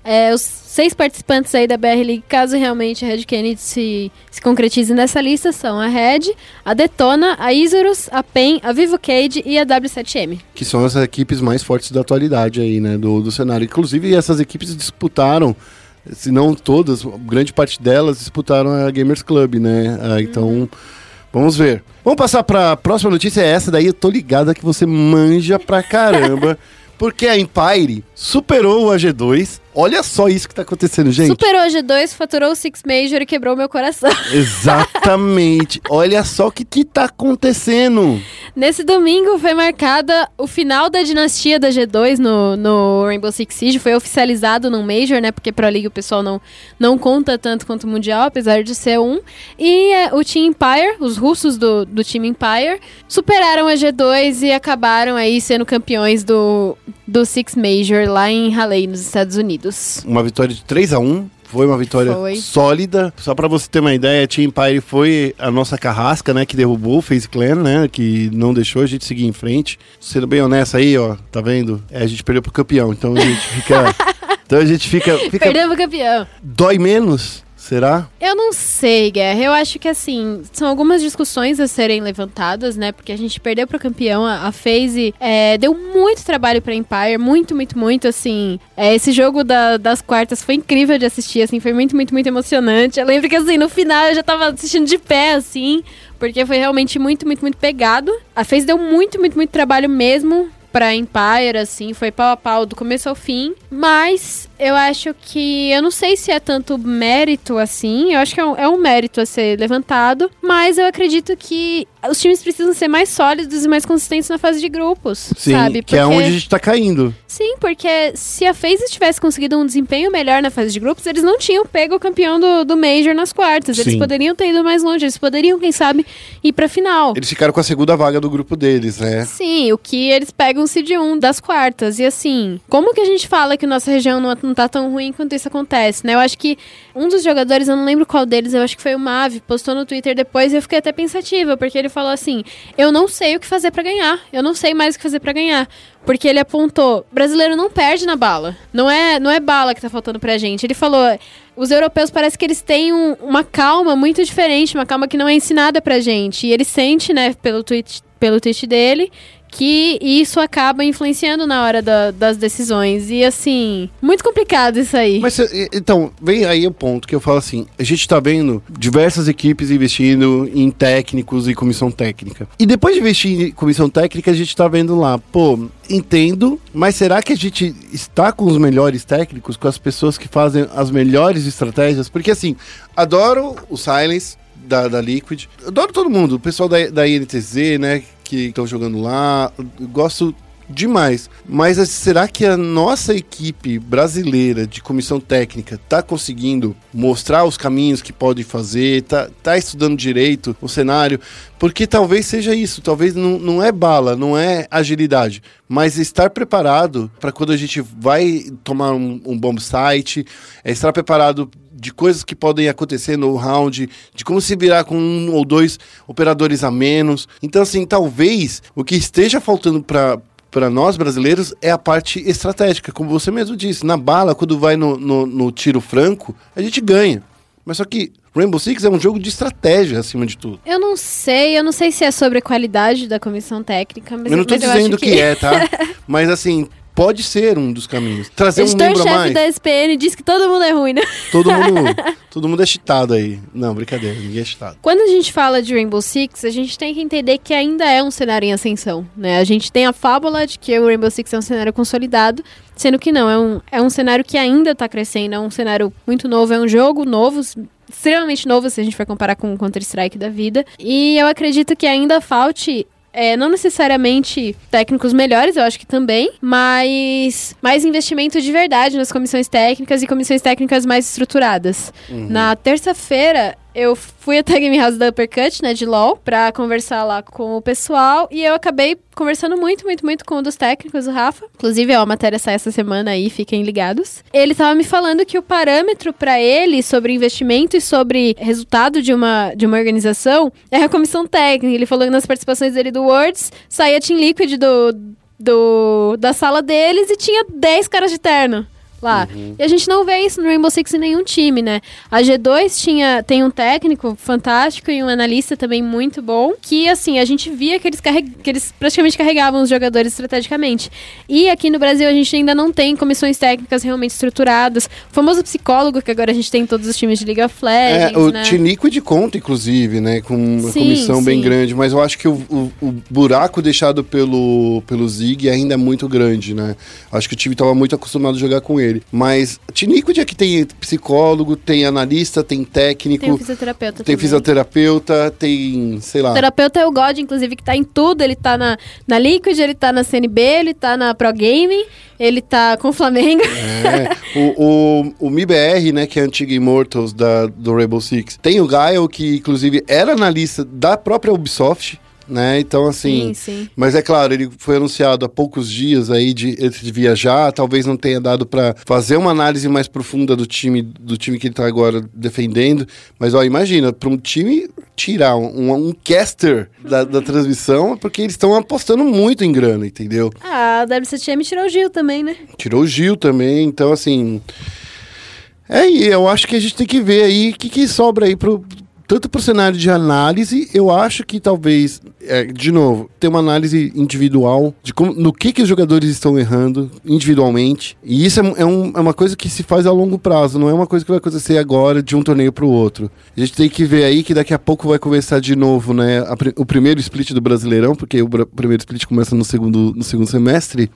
É, os seis participantes aí da BR League, caso realmente a Red Kennedy se, se concretize nessa lista, são a Red, a Detona, a Isurus, a PEN, a Vivo Cade e a W7M. Que são as equipes mais fortes da atualidade aí, né? Do, do cenário. Inclusive, essas equipes disputaram, se não todas, grande parte delas disputaram a Gamers Club, né? Ah, então, vamos ver. Vamos passar pra próxima notícia, é essa daí, eu tô ligada que você manja pra caramba. Porque a Empire superou o AG2. Olha só isso que tá acontecendo, gente. Superou a G2, faturou o Six Major e quebrou meu coração. Exatamente. Olha só o que, que tá acontecendo. Nesse domingo foi marcada o final da dinastia da G2 no, no Rainbow Six Siege. Foi oficializado no Major, né? Porque Pro League o pessoal não, não conta tanto quanto o Mundial, apesar de ser um. E é, o Team Empire, os russos do, do Team Empire, superaram a G2 e acabaram aí sendo campeões do, do Six Major lá em Raleigh, nos Estados Unidos. Uma vitória de 3 a 1 Foi uma vitória Foi. sólida. Só pra você ter uma ideia, a Team Empire foi a nossa carrasca, né? Que derrubou o FaZe Clan, né? Que não deixou a gente seguir em frente. Sendo bem honesto aí, ó, tá vendo? É, a gente perdeu pro campeão. Então a gente fica. então a gente fica. fica Perdemos o campeão. dói menos? Será? Eu não sei, Guerra. Eu acho que, assim, são algumas discussões a serem levantadas, né? Porque a gente perdeu pro campeão. A, a FaZe é, deu muito trabalho pra Empire. Muito, muito, muito, assim. É, esse jogo da- das quartas foi incrível de assistir, assim. Foi muito, muito, muito emocionante. Eu lembro que, assim, no final eu já tava assistindo de pé, assim. Porque foi realmente muito, muito, muito pegado. A FaZe deu muito, muito, muito trabalho mesmo pra Empire, assim, foi pau a pau do começo ao fim. Mas eu acho que. Eu não sei se é tanto mérito assim. Eu acho que é um, é um mérito a ser levantado. Mas eu acredito que os times precisam ser mais sólidos e mais consistentes na fase de grupos. Sim, sabe? que é onde a gente tá caindo. Sim, porque se a FaZe tivesse conseguido um desempenho melhor na fase de grupos, eles não tinham pego o campeão do, do Major nas quartas. Eles Sim. poderiam ter ido mais longe. Eles poderiam, quem sabe, ir pra final. Eles ficaram com a segunda vaga do grupo deles, né? Sim, o que eles pegam o seed 1 das quartas. E assim, como que a gente fala que nossa região não, não tá tão ruim quanto isso acontece, né? Eu acho que um dos jogadores, eu não lembro qual deles, eu acho que foi o Mavi, postou no Twitter depois e eu fiquei até pensativa, porque ele falou assim: Eu não sei o que fazer pra ganhar. Eu não sei mais o que fazer pra ganhar. Porque ele apontou, brasileiro não perde na bala. Não é, não é bala que tá faltando pra gente. Ele falou, os europeus parece que eles têm um- uma calma muito diferente, uma calma que não é ensinada pra gente. E ele sente, né, pelo tweet, pelo tweet dele, que isso acaba influenciando na hora da- das decisões. E assim, muito complicado isso aí. Mas cê- então, vem aí o ponto que eu falo assim: a gente tá vendo diversas equipes investindo em técnicos e comissão técnica. E depois de investir em comissão técnica, a gente tá vendo lá, pô, entendo, mas será que a gente está com os melhores técnicos, com as pessoas que fazem as melhores estratégias? Porque assim, adoro o Silence. Da, da Liquid. Adoro todo mundo, o pessoal da, da INTZ, né, que estão jogando lá. Gosto demais. Mas assim, será que a nossa equipe brasileira de comissão técnica tá conseguindo mostrar os caminhos que pode fazer, tá, tá estudando direito o cenário? Porque talvez seja isso, talvez não, não é bala, não é agilidade, mas estar preparado para quando a gente vai tomar um, um bomb site, é estar preparado de coisas que podem acontecer no round, de como se virar com um ou dois operadores a menos. Então, assim, talvez o que esteja faltando para para nós brasileiros é a parte estratégica, como você mesmo disse. Na bala, quando vai no, no, no tiro franco, a gente ganha. Mas só que Rainbow Six é um jogo de estratégia, acima de tudo. Eu não sei, eu não sei se é sobre a qualidade da comissão técnica, mas eu não acho dizendo que... é, tá? Mas assim, pode ser um dos caminhos. Trazer O um membro a mais. da SPN diz que todo mundo é ruim, né? Todo mundo, todo mundo é cheatado aí. Não, brincadeira, ninguém é cheatado. Quando a gente fala de Rainbow Six, a gente tem que entender que ainda é um cenário em ascensão, né? A gente tem a fábula de que o Rainbow Six é um cenário consolidado, sendo que não, é um, é um cenário que ainda tá crescendo, é um cenário muito novo, é um jogo novo, extremamente novo se a gente for comparar com o Counter-Strike da vida. E eu acredito que ainda falte é, não necessariamente técnicos melhores, eu acho que também, mas mais investimento de verdade nas comissões técnicas e comissões técnicas mais estruturadas. Na terça-feira, eu fui até a Game House da Uppercut, né, de LoL, pra conversar lá com o pessoal, e eu acabei conversando muito, muito, muito com um dos técnicos, o Rafa. Inclusive, ó, a matéria sai essa semana aí, fiquem ligados. Ele tava me falando que o parâmetro pra ele sobre investimento e sobre resultado de uma, de uma organização é a comissão técnica. Ele falou que nas participações dele do Worlds, saía Team Liquid do, do, da sala deles e tinha 10 caras de terno lá. E a gente não vê isso no Rainbow Six em nenhum time, né? A G2 tinha, tem um técnico fantástico e um analista também muito bom, que assim, a gente via que eles, que eles praticamente carregavam os jogadores estrategicamente. E aqui no Brasil a gente ainda não tem comissões técnicas realmente estruturadas. O famoso psicólogo que agora a gente tem em todos os times de League of É, o né? Team Liquid conta, inclusive, né? Com uma Sim, comissão bem sim. grande, mas eu acho que o, o- o buraco deixado pelo, pelo Zig ainda é muito grande, né? Acho que o time estava muito acostumado a jogar com ele. Mas Team Liquid é que tem psicólogo, tem analista, tem técnico, Tem fisioterapeuta tem também. fisioterapeuta, tem, sei lá. O terapeuta é o God, inclusive, que tá em tudo. Ele tá na, na Liquid, ele tá na CNB, ele tá na Pro Gaming, ele tá com o Flamengo. É, o, o, o MIBR, né, que é a antiga Immortals da, do Rainbow Six, tem o Gael, que inclusive era analista da própria Ubisoft, né, então assim... Sim, sim. Mas é claro, ele foi anunciado há poucos dias aí de, de viajar, talvez não tenha dado pra fazer uma análise mais profunda do time, do time que ele tá agora defendendo, mas ó, imagina, pra um time tirar um, um caster da, da transmissão, é porque eles estão apostando muito em grana, entendeu? Ah, a WCTM tirou o Gil também, né? Tirou o Gil também, então assim. É, e eu acho que a gente tem que ver aí o que, que sobra aí pro. Tanto pro cenário de análise, eu acho que talvez, é, de novo, ter uma análise individual de como, no que, que os jogadores estão errando individualmente. E isso é, é um- é uma coisa que se faz a longo prazo, não é uma coisa que vai acontecer agora de um torneio pro outro. A gente tem que ver aí que daqui a pouco vai começar de novo, né? a o primeiro split do Brasileirão, porque o primeiro split começa no segundo, no segundo semestre.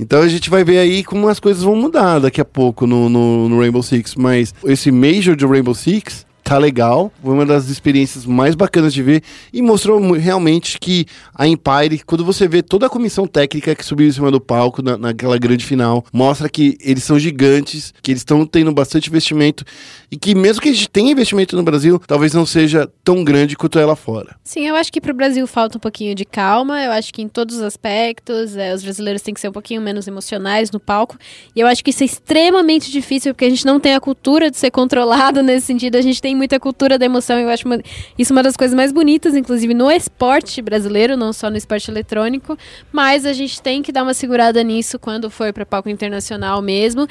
Então a gente vai ver aí como as coisas vão mudar daqui a pouco no, no, no Rainbow Six. Mas esse Major de Rainbow Six tá legal, foi uma das experiências mais bacanas de ver e mostrou realmente que a Empire, quando você vê toda a comissão técnica que subiu em cima do palco na, naquela grande final, mostra que eles são gigantes, que eles estão tendo bastante investimento e que mesmo que a gente tenha investimento no Brasil, talvez não seja tão grande quanto é lá fora. Sim, eu acho que pro Brasil falta um pouquinho de calma. Eu acho que em todos os aspectos, é, os brasileiros têm que ser um pouquinho menos emocionais no palco. E eu acho que isso é extremamente difícil, porque a gente não tem a cultura de ser controlado nesse sentido. A gente tem muita cultura da emoção. Eu acho uma- isso uma das coisas mais bonitas, inclusive no esporte brasileiro, não só no esporte eletrônico. Mas a gente tem que dar uma segurada nisso quando for para palco internacional mesmo.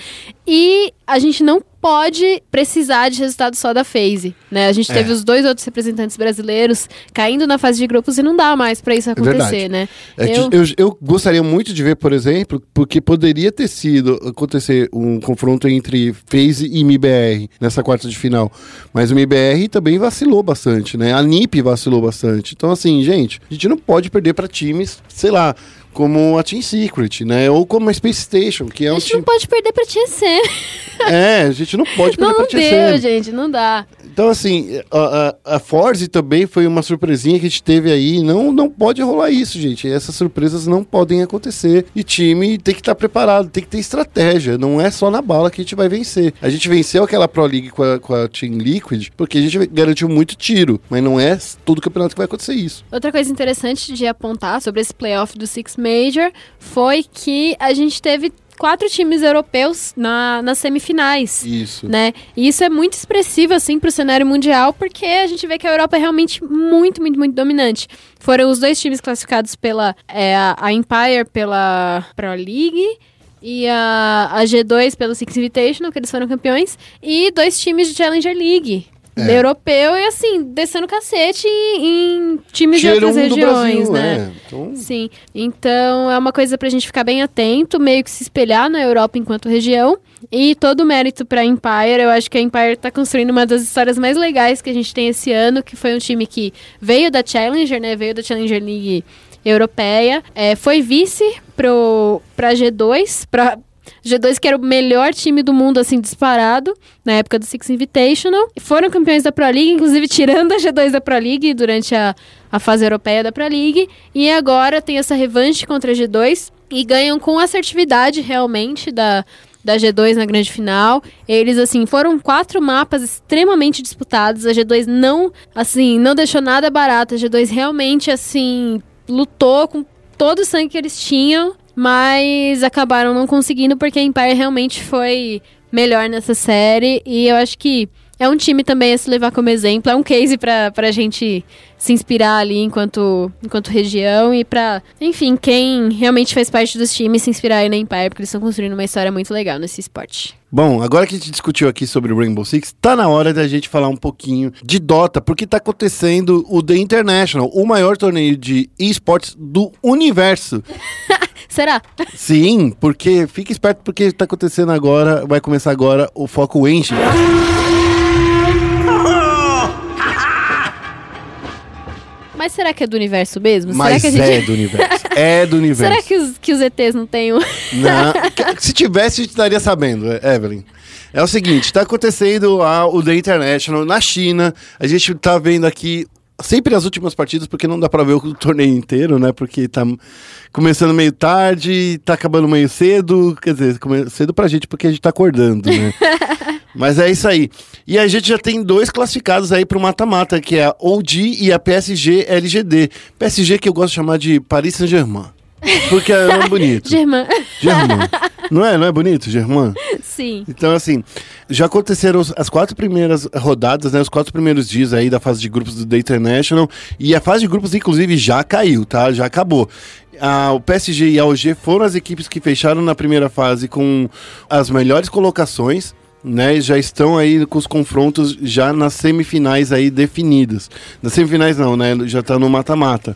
E a gente não pode precisar de resultado só da phase, né? A gente É. teve os dois outros representantes brasileiros caindo na fase de grupos e não dá mais pra isso acontecer, verdade. né? É Eu- eu... Eu, gostaria muito de ver, por exemplo, porque poderia ter sido acontecer um confronto entre FaZe e MIBR nessa quarta de final. Mas o MIBR também vacilou bastante, né? A NiP vacilou bastante. Então, assim, gente, a gente não pode perder pra times, sei lá, como a Team Secret, né? Ou como a Space Station, que é A um gente não time. pode perder pra TSM. É, a gente não pode perder Não pra deu, TSM. gente, não dá. Então, assim, a, a, a Forze também foi uma surpresinha que a gente teve aí. Não, não pode rolar isso, gente. Essas surpresas não podem acontecer. E time tem que estar preparado, tem que ter estratégia. Não é só na bala que a gente vai vencer. A gente venceu aquela Pro League com a, com a Team Liquid porque a gente garantiu muito tiro. Mas não é todo campeonato que vai acontecer isso. Outra coisa interessante de apontar sobre esse playoff do Six Major foi que a gente teve quatro times europeus na, nas semifinais. Isso. Né? E isso é muito expressivo, assim, pro cenário mundial, porque a gente vê que a Europa é realmente muito, muito, muito dominante. Foram os dois times classificados pela é, a a Empire pela Pro League e a, a G2 pelo Six Invitational, que eles foram campeões, e dois times de Challenger League. É. Europeu e assim, descendo cacete em, em times de outras regiões, Brasil, né? é. Então, Sim. Então é uma coisa pra gente ficar bem atento, meio que se espelhar na Europa enquanto região. E todo o mérito pra Empire. Eu acho que a Empire tá construindo uma das histórias mais legais que a gente tem esse ano, que foi um time que veio da Challenger, né? Veio da Challenger League europeia. É, foi vice pro, pra G2, pra. G2 que era o melhor time do mundo, assim, disparado, na época do Six Invitational. Foram campeões da Pro League, inclusive tirando a G2 da Pro League durante a, a fase europeia da Pro League. E agora tem essa revanche contra a G2 e ganham com assertividade realmente da, da G2 na grande final. Eles, assim, foram quatro mapas extremamente disputados. A G2 não, assim, não deixou nada barato. A G2 realmente, assim, lutou com todo o sangue que eles tinham, mas acabaram não conseguindo porque a Empire realmente foi melhor nessa série. E eu acho que é um time também a se levar como exemplo, é um case pra, pra gente se inspirar ali enquanto, enquanto região e pra, enfim, quem realmente faz parte dos times se inspirar aí na Empire, porque eles estão construindo uma história muito legal nesse esporte. Bom, agora que a gente discutiu aqui sobre o Rainbow Six, tá na hora da gente falar um pouquinho de Dota, porque tá acontecendo o The International, o maior torneio de esportes do universo. Será? Sim, porque fica esperto porque tá acontecendo agora, vai começar agora o Foco Enche. Mas será que é do universo mesmo? Mas será que gente... é do universo. É do universo. Será que os, que os ETs não têm um... Não, se tivesse, a gente estaria sabendo, Evelyn. É o seguinte, tá acontecendo a, o The International na China. A gente tá vendo aqui sempre as últimas partidas, porque não dá pra ver o torneio inteiro, né? Porque tá começando meio tarde, tá acabando meio cedo. Quer dizer, cedo pra gente, porque a gente tá acordando, né? Mas é isso aí. E a gente já tem dois classificados aí pro mata-mata, que é a OG e a PSG LGD. PSG que eu gosto de chamar de Paris Saint-Germain. Porque é nome bonito. Germã. Germain. Não é? Não é bonito, Germain? Sim. Então, assim, já aconteceram as quatro primeiras rodadas, né? Os quatro primeiros dias aí da fase de grupos do The International. E a fase de grupos, inclusive, já caiu, tá? Já acabou. Ah, o PSG e a OG foram as equipes que fecharam na primeira fase com as melhores colocações. Né, e já estão aí com os confrontos já nas semifinais aí definidos. Nas semifinais não, né? Já tá no mata-mata.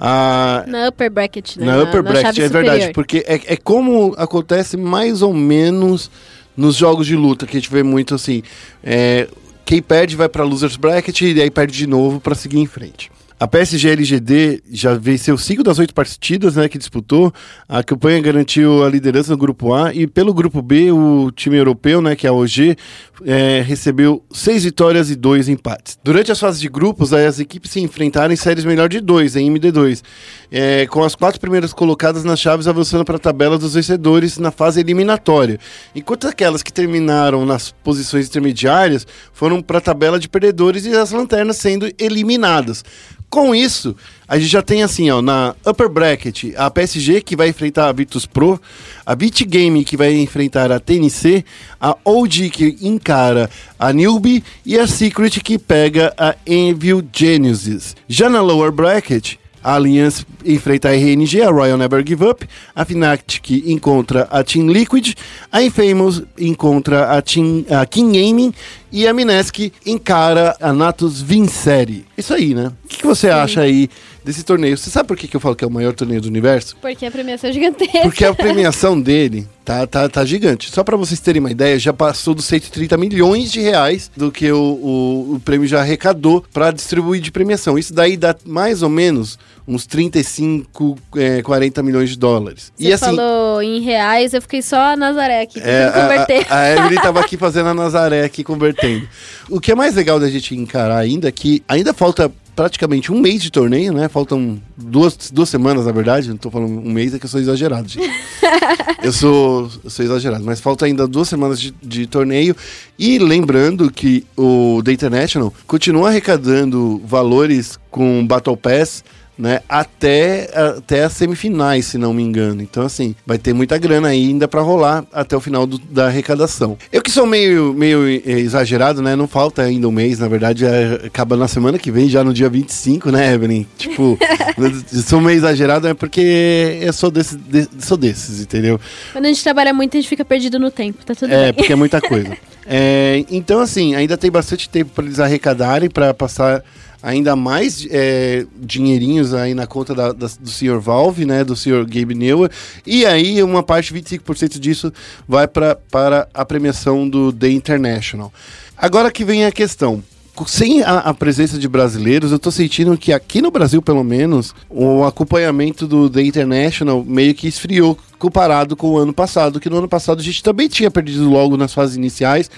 Ah, Na upper bracket, né? na upper bracket, chave é verdade. superior. Porque é, é como acontece mais ou menos nos jogos de luta, que a gente vê muito assim. é, quem perde vai pra losers bracket e aí perde de novo pra seguir em frente. A PSG LGD já venceu cinco das oito partidas né, que disputou. A campanha garantiu a liderança no grupo A e pelo grupo B, o time europeu, né, que é a OG, é, recebeu seis vitórias e dois empates. Durante as fases de grupos, aí, as equipes se enfrentaram em séries melhor de dois, em MD2, é, com as quatro primeiras colocadas nas chaves avançando para a tabela dos vencedores na fase eliminatória, enquanto aquelas que terminaram nas posições intermediárias foram para a tabela de perdedores e as lanternas sendo eliminadas. Com isso, a gente já tem assim, ó, na upper bracket, a PSG que vai enfrentar a Virtus Pro, a Beat Game que vai enfrentar a TNC, a OG que encara a Newbie e a Secret que pega a Envil Genesis. Já na lower bracket, a Alliance enfrenta a RNG, a Royal Never Give Up. A Fnatic encontra a Team Liquid. A Infamous encontra a, Team, a King Gaming. E a Minesk encara a Natus Vincere. Isso aí, né? O que, que você acha aí desse torneio? Você sabe por que, que eu falo que é o maior torneio do universo? Porque a premiação é gigantesca. Porque a premiação dele tá, tá, tá gigante. Só para vocês terem uma ideia, já passou dos 130 milhões de reais do que o, o, o prêmio já arrecadou para distribuir de premiação. Isso daí dá mais ou menos uns 35, é, 40 milhões de dólares. Você e assim, falou em reais, eu fiquei só a Nazaré aqui, é, converter. a, a, Evelyn tava aqui fazendo a Nazaré aqui convertendo. O que é mais legal da gente encarar ainda é que ainda falta praticamente um mês de torneio, né? Faltam duas, duas semanas, na verdade. Não tô falando um mês, é que eu sou exagerado, gente. eu, sou, eu sou exagerado, mas falta ainda duas semanas de, de torneio. E lembrando que o The International continua arrecadando valores com Battle Pass né, até, até as semifinais, se não me engano. Então, assim, vai ter muita grana ainda para rolar até o final do, da arrecadação. Eu que sou meio, meio eh, exagerado, né, não falta ainda um mês, na verdade, é, acaba na semana que vem, já no dia 25, né, Evelyn? Tipo, sou meio exagerado é porque eu sou, desse, de, sou desses, entendeu? Quando a gente trabalha muito, a gente fica perdido no tempo, tá tudo é, bem. porque é muita coisa. é, então, assim, ainda tem bastante tempo para eles arrecadarem, para passar ainda mais é, dinheirinhos aí na conta da, da, do senhor Valve, né, do senhor Gabe Newell, e aí uma parte, 25% disso, vai pra, para a premiação do The International. Agora que vem a questão, sem a, a, presença de brasileiros, eu tô sentindo que aqui no Brasil, pelo menos, o acompanhamento do The International meio que esfriou comparado com o ano passado, que no ano passado a gente também tinha perdido logo nas fases iniciais,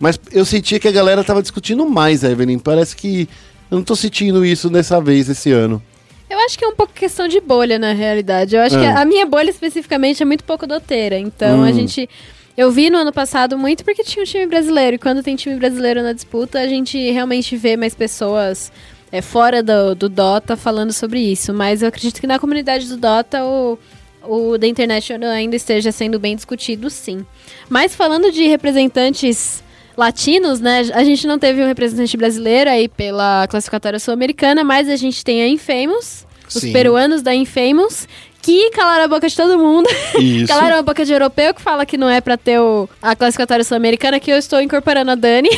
mas eu sentia que a galera tava discutindo mais, Evelyn. Parece que eu não tô sentindo isso dessa vez, esse ano. Eu acho que é um pouco questão de bolha, na realidade. Eu acho É. que a minha bolha especificamente é muito pouco doteira. Então Hum. a gente. Eu vi no ano passado muito porque tinha um time brasileiro. E quando tem time brasileiro na disputa, a gente realmente vê mais pessoas é, fora do, do Dota falando sobre isso. Mas eu acredito que na comunidade do Dota o, o The International ainda esteja sendo bem discutido, sim. Mas falando de representantes latinos, né? A gente não teve um representante brasileiro aí pela classificatória sul-americana, mas a gente tem a Infamous, os Sim. peruanos da Infamous, que calaram a boca de todo mundo. Isso. calaram a boca de europeu que fala que não é pra ter o, a classificatória sul-americana, que eu estou incorporando a Dani.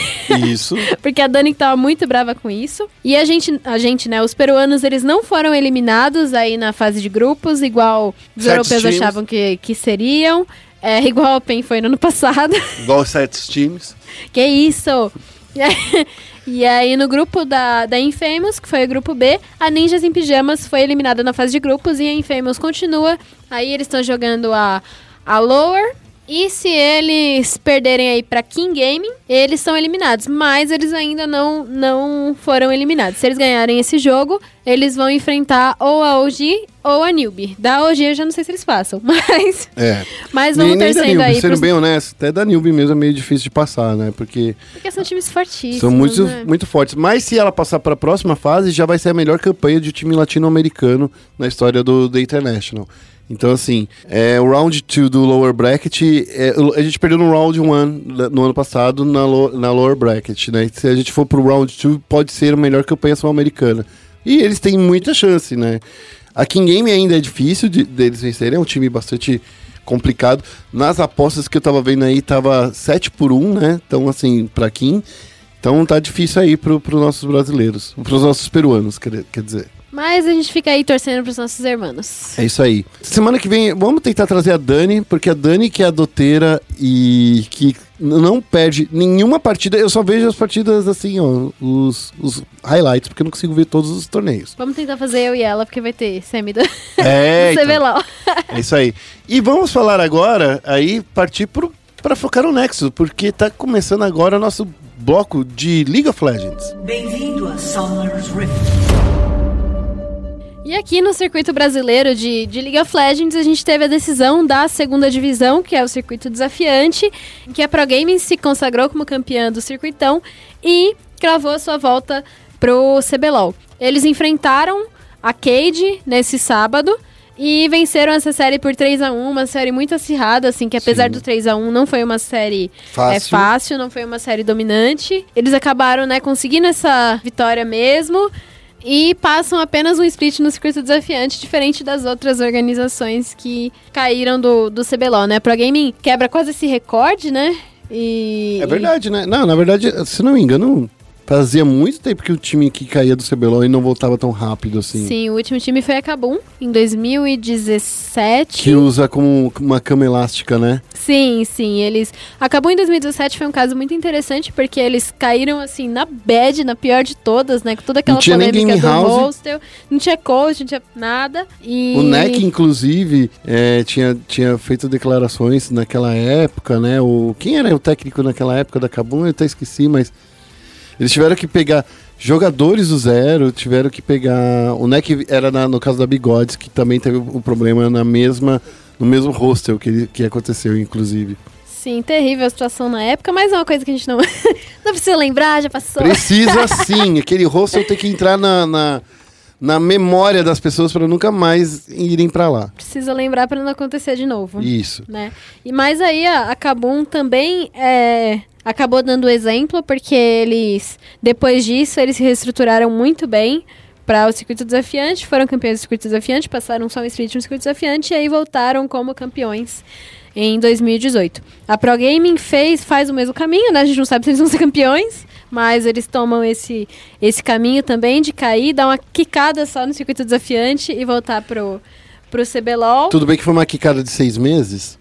Isso. Porque a Dani tava muito brava com isso. E a gente, a gente, né, os peruanos, eles não foram eliminados aí na fase de grupos, igual os Certos europeus times. achavam que, que seriam. É, igual a PEN foi no ano passado. Igual sete times. que isso? E aí, no grupo da, da Infamous, que foi o grupo B, a Ninjas em Pijamas foi eliminada na fase de grupos e a Infamous continua. Aí eles estão jogando a, a Lower. E se eles perderem aí pra King Gaming, eles são eliminados. Mas eles ainda não, não foram eliminados. Se eles ganharem esse jogo, eles vão enfrentar ou a OG ou a Newbie. Da OG eu já não sei se eles passam. Mas, É. mas vamos nem, nem da torcendo Nilby, aí. sendo pros- bem honesto, até da Nilby mesmo é meio difícil de passar, né? Porque Porque são times fortíssimos. são muito, né? muito fortes. Mas se ela passar para a próxima fase, já vai ser a melhor campanha de time latino-americano na história do The International. Então, assim, é, o round 2 do lower bracket, é, a gente perdeu no round 1 no ano passado na, lo- na lower bracket, né? Se a gente for pro round 2, pode ser a melhor campanha sul-americana. E eles têm muita chance, né? A King Game ainda é difícil de, deles vencerem, é um time bastante complicado. Nas apostas que eu tava vendo aí, tava 7 por 1, né? Então, assim, pra Kim. Então tá difícil aí pro, pros nossos brasileiros, pros nossos peruanos, quer, quer dizer. Mas a gente fica aí torcendo pros nossos irmãos. É isso aí. Semana que vem, vamos tentar trazer a Dani, porque a Dani que é a doteira e que não perde nenhuma partida. Eu só vejo as partidas assim, ó, os, os highlights, porque eu não consigo ver todos os torneios. Vamos tentar fazer eu e ela, porque vai ter semi do, É, do então, CBLOL. é isso aí. E vamos falar agora, aí partir pro, pra focar no Nexus, porque tá começando agora o nosso bloco de League of Legends. Bem-vindo a Summer's Rift. E aqui no circuito brasileiro de, de League of Legends, a gente teve a decisão da segunda divisão, que é o circuito desafiante, em que a Pro Gaming se consagrou como campeã do circuitão e cravou a sua volta pro CBLOL. Eles enfrentaram a Cade nesse sábado e venceram essa série por 3 a 1 uma série muito acirrada, assim, que apesar Sim. do 3 a 1 não foi uma série Fácil. é fácil, não foi uma série dominante. Eles acabaram, né, conseguindo essa vitória mesmo e passam apenas um split no circuito desafiante, diferente das outras organizações que caíram do, do CBLOL, né? Pro Gaming quebra quase esse recorde, né? E, É verdade, né? Não, na verdade, se não me engano, fazia muito tempo que o time que caía do CBLOL e não voltava tão rápido assim. Sim, o último time foi a Kabum, em 2017. Que usa como uma cama elástica, né? Sim, sim, eles... A Kabum em 2017 foi um caso muito interessante, porque eles caíram, assim, na bad, na pior de todas, né? Com toda aquela Não tinha nem polêmica game do house. hostel. Não tinha coach, não tinha nada. E... O NEC, inclusive, é, tinha, tinha feito declarações naquela época, né? O, quem era o técnico naquela época da Kabum? Eu até esqueci, mas eles tiveram que pegar jogadores do zero, tiveram que pegar. O NEC era na- no caso da Bigodes, que também teve o problema na mesma, no mesmo hostel que, que aconteceu, inclusive. Sim, terrível a situação na época, mas é uma coisa que a gente não, não precisa lembrar, já passou. Precisa sim, aquele hostel tem que entrar na, na, na memória das pessoas para nunca mais irem para lá. Precisa lembrar para não acontecer de novo. Isso. né? E mais aí a, a Kabum também é, acabou dando exemplo, porque eles, depois disso, eles se reestruturaram muito bem para o circuito desafiante, foram campeões do circuito desafiante, passaram só um split no circuito desafiante e aí voltaram como campeões em 2018. A Pro Gaming fez, faz o mesmo caminho, né? A gente não sabe se eles vão ser campeões, mas eles tomam esse, esse caminho também de cair, dar uma quicada só no circuito desafiante e voltar pro, pro CBLOL. Tudo bem que foi uma quicada de seis meses?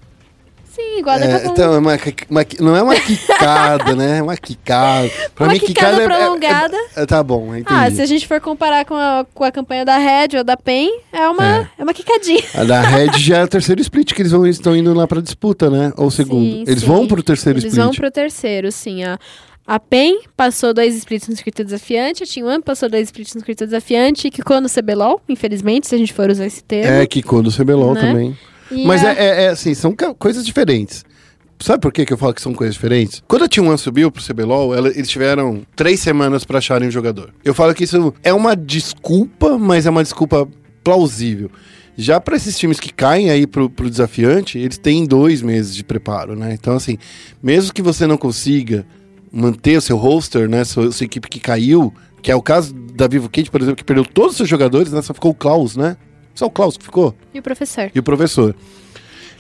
Sim, igual a da É, então, é uma, uma não é uma quicada, né? É uma quicada. Pra Uma mim, quicada quicada é- é- prolongada. é- é- tá bom, entendi. Ah, se a gente for comparar com a, com a campanha da Red ou da PEN, é uma, é. uma quicadinha. A da Red já é o terceiro split que eles vão, estão indo lá pra disputa, né? Ou o segundo. Sim, eles sim. vão pro terceiro Eles split. vão pro terceiro, sim. A, a PEN passou dois splits no circuito desafiante, a One passou dois splits no circuito desafiante, e quicou no CBLOL, infelizmente, se a gente for usar esse termo. É, que quando o CBLOL Né? também. E Mas é, é- é assim, são coisas diferentes. Sabe por que, que eu falo que são coisas diferentes? Quando a Team One subiu pro CBLOL, ela- eles tiveram três semanas pra acharem um jogador. Eu falo que isso é uma desculpa, mas é uma desculpa plausível. Já pra esses times que caem aí pro, pro desafiante, eles têm dois meses de preparo, né? Então, assim, mesmo que você não consiga manter o seu roster, né? Sua, sua equipe que caiu, que é o caso da Vivo Kate, por exemplo, que perdeu todos os seus jogadores, né? Só ficou o Klaus, né? Só o Klaus que ficou. E o professor. E o professor.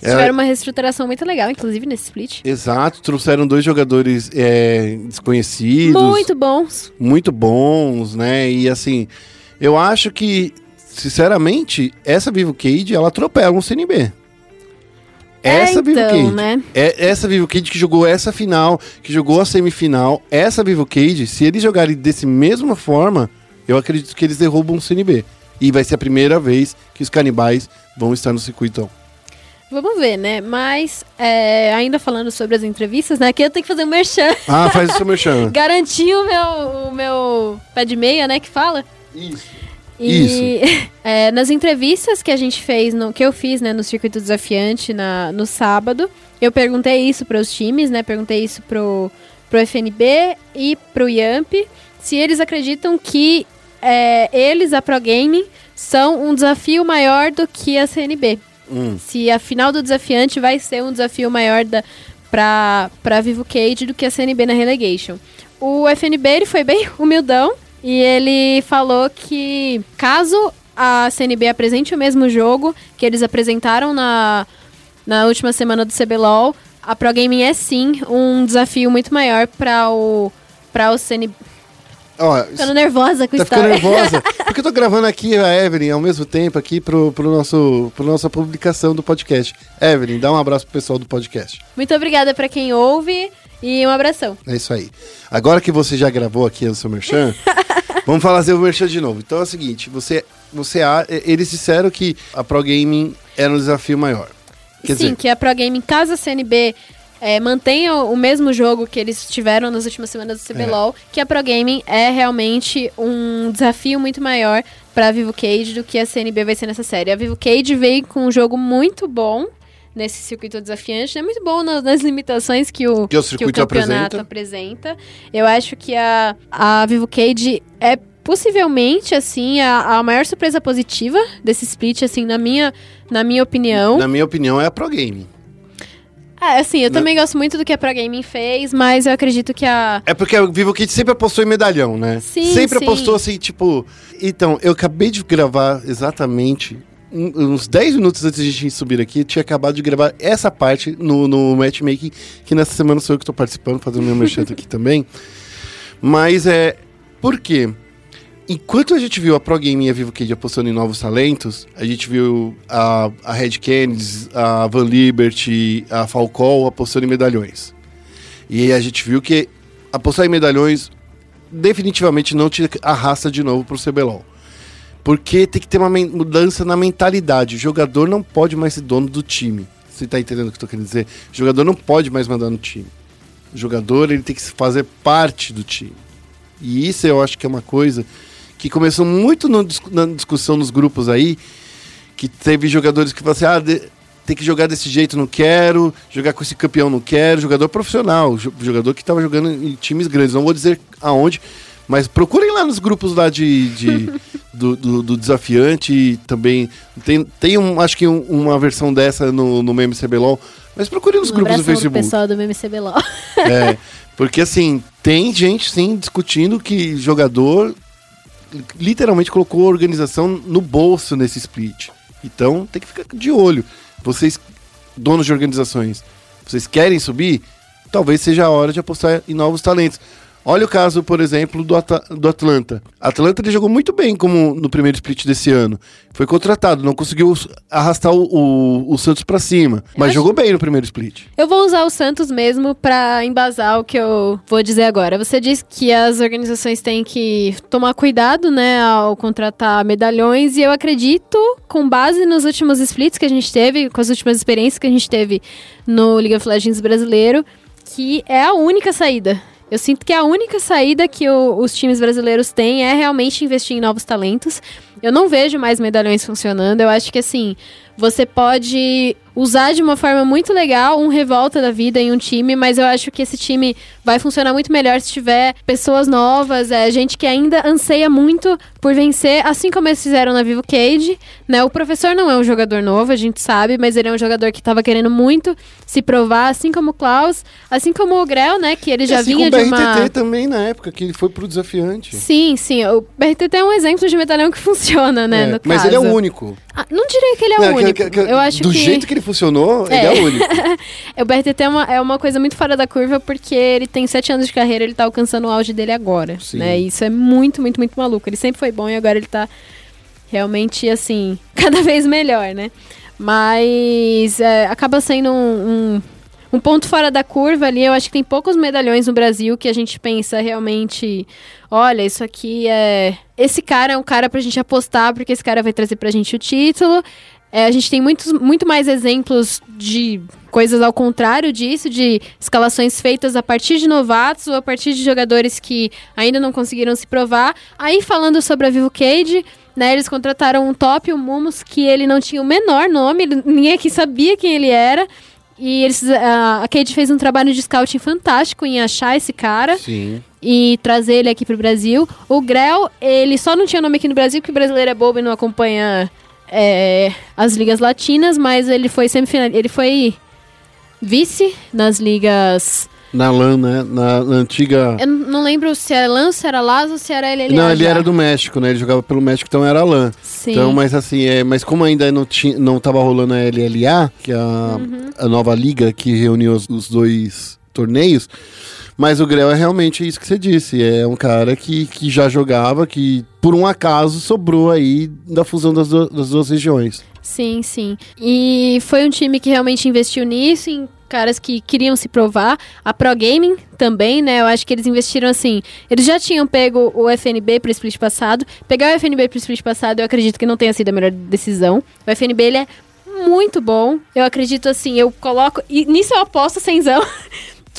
É, Tiveram uma reestruturação muito legal, inclusive, nesse split. Exato, trouxeram dois jogadores é, desconhecidos. Muito bons. muito bons, né? E assim, eu acho que, sinceramente, essa Vivo Cade, ela atropela um CNB. Essa é, Vivo então, Cade. né? É essa Vivo Cade que jogou essa final, que jogou a semifinal. Essa Vivo Cade, se eles jogarem desse mesma forma, eu acredito que eles derrubam o CNB. E vai ser a primeira vez que os canibais vão estar no circuito. Vamos ver, né? Mas, é, ainda falando sobre as entrevistas, né? Aqui eu tenho que fazer um merchan. Ah, faz o seu merchan. Garantir o meu, o meu pé de meia, né? Que fala. Isso. E é, nas entrevistas que a gente fez, no, que eu fiz, né, no circuito desafiante na, no sábado, eu perguntei isso para os times, né? Perguntei isso pro, pro FNB e pro Yamp, se eles acreditam que é, eles, a Pro Gaming, são um desafio maior do que a CNB. Hum. Se a final do desafiante vai ser um desafio maior da, pra, pra Vivo Cage do que a CNB na Relegation. O FNB ele foi bem humildão e ele falou que caso a CNB apresente o mesmo jogo que eles apresentaram na, na última semana do CBLOL, a Pro Gaming é sim um desafio muito maior para o para o CNB Ó, Ficando nervosa com Tá ficando nervosa? Porque eu tô gravando aqui a Evelyn ao mesmo tempo aqui pro, pro nosso, pro nossa publicação do podcast. Evelyn, dá um abraço pro pessoal do podcast. Muito obrigada pra quem ouve e um abração. É isso aí. Agora que você já gravou aqui o seu merchan, vamos fazer o merchan de novo. Então é o seguinte, você, você eles disseram que a Pro Gaming era um desafio maior. Quer Sim, dizer, que a Pro Game, caso a CNB é, mantenha o o mesmo jogo que eles tiveram nas últimas semanas do CBLOL, que a Pro Gaming é realmente um desafio muito maior pra Vivo Cage do que a CNB vai ser nessa série. A Vivo Cage veio com um jogo muito bom nesse circuito desafiante, é muito bom nas, nas limitações que o, Que o circuito campeonato apresenta. Eu acho que a, a Vivo Cage é possivelmente, assim, a, a maior surpresa positiva desse split, assim, na minha, na minha opinião. na minha opinião, é a Pro Gaming. É, assim, eu Não. também gosto muito do que a Pro Gaming fez, mas eu acredito que a. É porque a Vivo Kit sempre apostou em medalhão, né? Sim, sempre sim. apostou assim, tipo. Então, eu acabei de gravar exatamente. um- Uns 10 minutos antes de a gente subir aqui, tinha acabado de gravar essa parte no, no matchmaking, que nessa semana sou eu que estou participando, fazendo meu merchan aqui também. Mas é. Por quê? Enquanto a gente viu a Pro Game e a Vivo Cage apostando em novos talentos, a gente viu a, a Red Kennedy, a Van Liberty, a Falcol apostando em medalhões. E a gente viu que apostar em medalhões definitivamente não te arrasta de novo pro CBLOL. Porque tem que ter uma mudança na mentalidade. O jogador não pode mais ser dono do time. Você tá entendendo o que eu tô querendo dizer? O jogador não pode mais mandar no time. O jogador ele tem que fazer parte do time. E isso eu acho que é uma coisa que começou muito no na discussão nos grupos aí, que teve jogadores que falaram assim, ah, de- tem que jogar desse jeito, não quero, jogar com esse campeão, não quero, jogador profissional, jo- jogador que estava jogando em times grandes, não vou dizer aonde, mas procurem lá nos grupos lá de, de- do, do- do desafiante também tem, tem um, acho que um- uma versão dessa no, no meme CBLOL, mas procurem nos Um grupos do Facebook. pessoal do MCBLOL. É, porque assim, tem gente sim discutindo que jogador literalmente colocou a organização no bolso nesse split. Então tem que ficar de olho. Vocês, donos de organizações, vocês querem subir? Talvez seja a hora de apostar em novos talentos. Olha o caso, por exemplo, do, Ata- do Atlanta. Atlanta ele jogou muito bem como no primeiro split desse ano. Foi contratado, não conseguiu arrastar o, o- o Santos pra cima, mas jogou bem no primeiro split. Eu vou usar o Santos mesmo pra embasar o que eu vou dizer agora. Você disse que as organizações têm que tomar cuidado, né, ao contratar medalhões, e eu acredito, com base nos últimos splits que a gente teve, com as últimas experiências que a gente teve no League of Legends brasileiro, que é a única saída. Eu sinto que a única saída que o- os times brasileiros têm é realmente investir em novos talentos. Eu não vejo mais medalhões funcionando. Eu acho que assim, você pode usar de uma forma muito legal um revolta da vida em um time, mas eu acho que esse time vai funcionar muito melhor se tiver pessoas novas, é, gente que ainda anseia muito por vencer, assim como eles fizeram na Vivo Cage, né? O professor não é um jogador novo, a gente sabe, mas ele é um jogador que estava querendo muito se provar, assim como o Klaus, assim como o Grell, né, que ele já assim vinha como de o BRTT uma também na época, que ele foi pro desafiante. Sim, sim, o BRTT é um exemplo de medalhão que funciona, né, É, mas ele é o único. Ah, não diria que ele é o Não, que- único. que- que- eu acho do que jeito que ele funcionou, ele É. é único. o BRTT é uma, é uma coisa muito fora da curva porque ele tem sete anos de carreira, ele tá alcançando o auge dele agora, Sim. né? Isso é muito, muito, muito maluco. Ele sempre foi bom e agora ele tá realmente, assim, cada vez melhor, né? Mas é, acaba sendo um, um, um ponto fora da curva ali. Eu acho que tem poucos medalhões no Brasil que a gente pensa realmente, olha, isso aqui é... Esse cara é um cara pra gente apostar, porque esse cara vai trazer pra gente o título. É, a gente tem muitos, muito mais exemplos de coisas ao contrário disso, de escalações feitas a partir de novatos ou a partir de jogadores que ainda não conseguiram se provar. Aí, falando sobre a Vivo Cage, né, eles contrataram um top, o Mumus, que ele não tinha o menor nome, ninguém aqui sabia quem ele era. E eles, a, a Cade fez um trabalho de scouting fantástico em achar esse cara Sim. e trazer ele aqui pro Brasil. O Grell, ele só não tinha nome aqui no Brasil, porque o brasileiro é bobo e não acompanha é, as ligas latinas, mas ele foi semifinal, ele foi vice nas ligas. Na LAN, né? Na, na antiga. Eu não lembro se era Lan, se era Lazo, se era LLA. não, ele era do México, né? Ele jogava pelo México, então era LAN. Sim. Então, mas assim, é, mas como ainda não, tinha, não tava rolando a LLA, que é a, Uhum. a nova liga que reuniu os, os dois torneios, Mas o Grell é realmente isso que você disse. É um cara que, que já jogava, que por um acaso sobrou aí da fusão das, du- das duas regiões. Sim, sim. E foi um time que realmente investiu nisso, em caras que queriam se provar. A Pro Gaming também, né? Eu acho que eles investiram assim. Eles já tinham pego o FNB pro split passado. Pegar o FNB pro split passado, eu acredito que não tenha sido a melhor decisão. O FNB, ele é muito bom. Eu acredito assim, eu coloco. E nisso eu aposto cenzão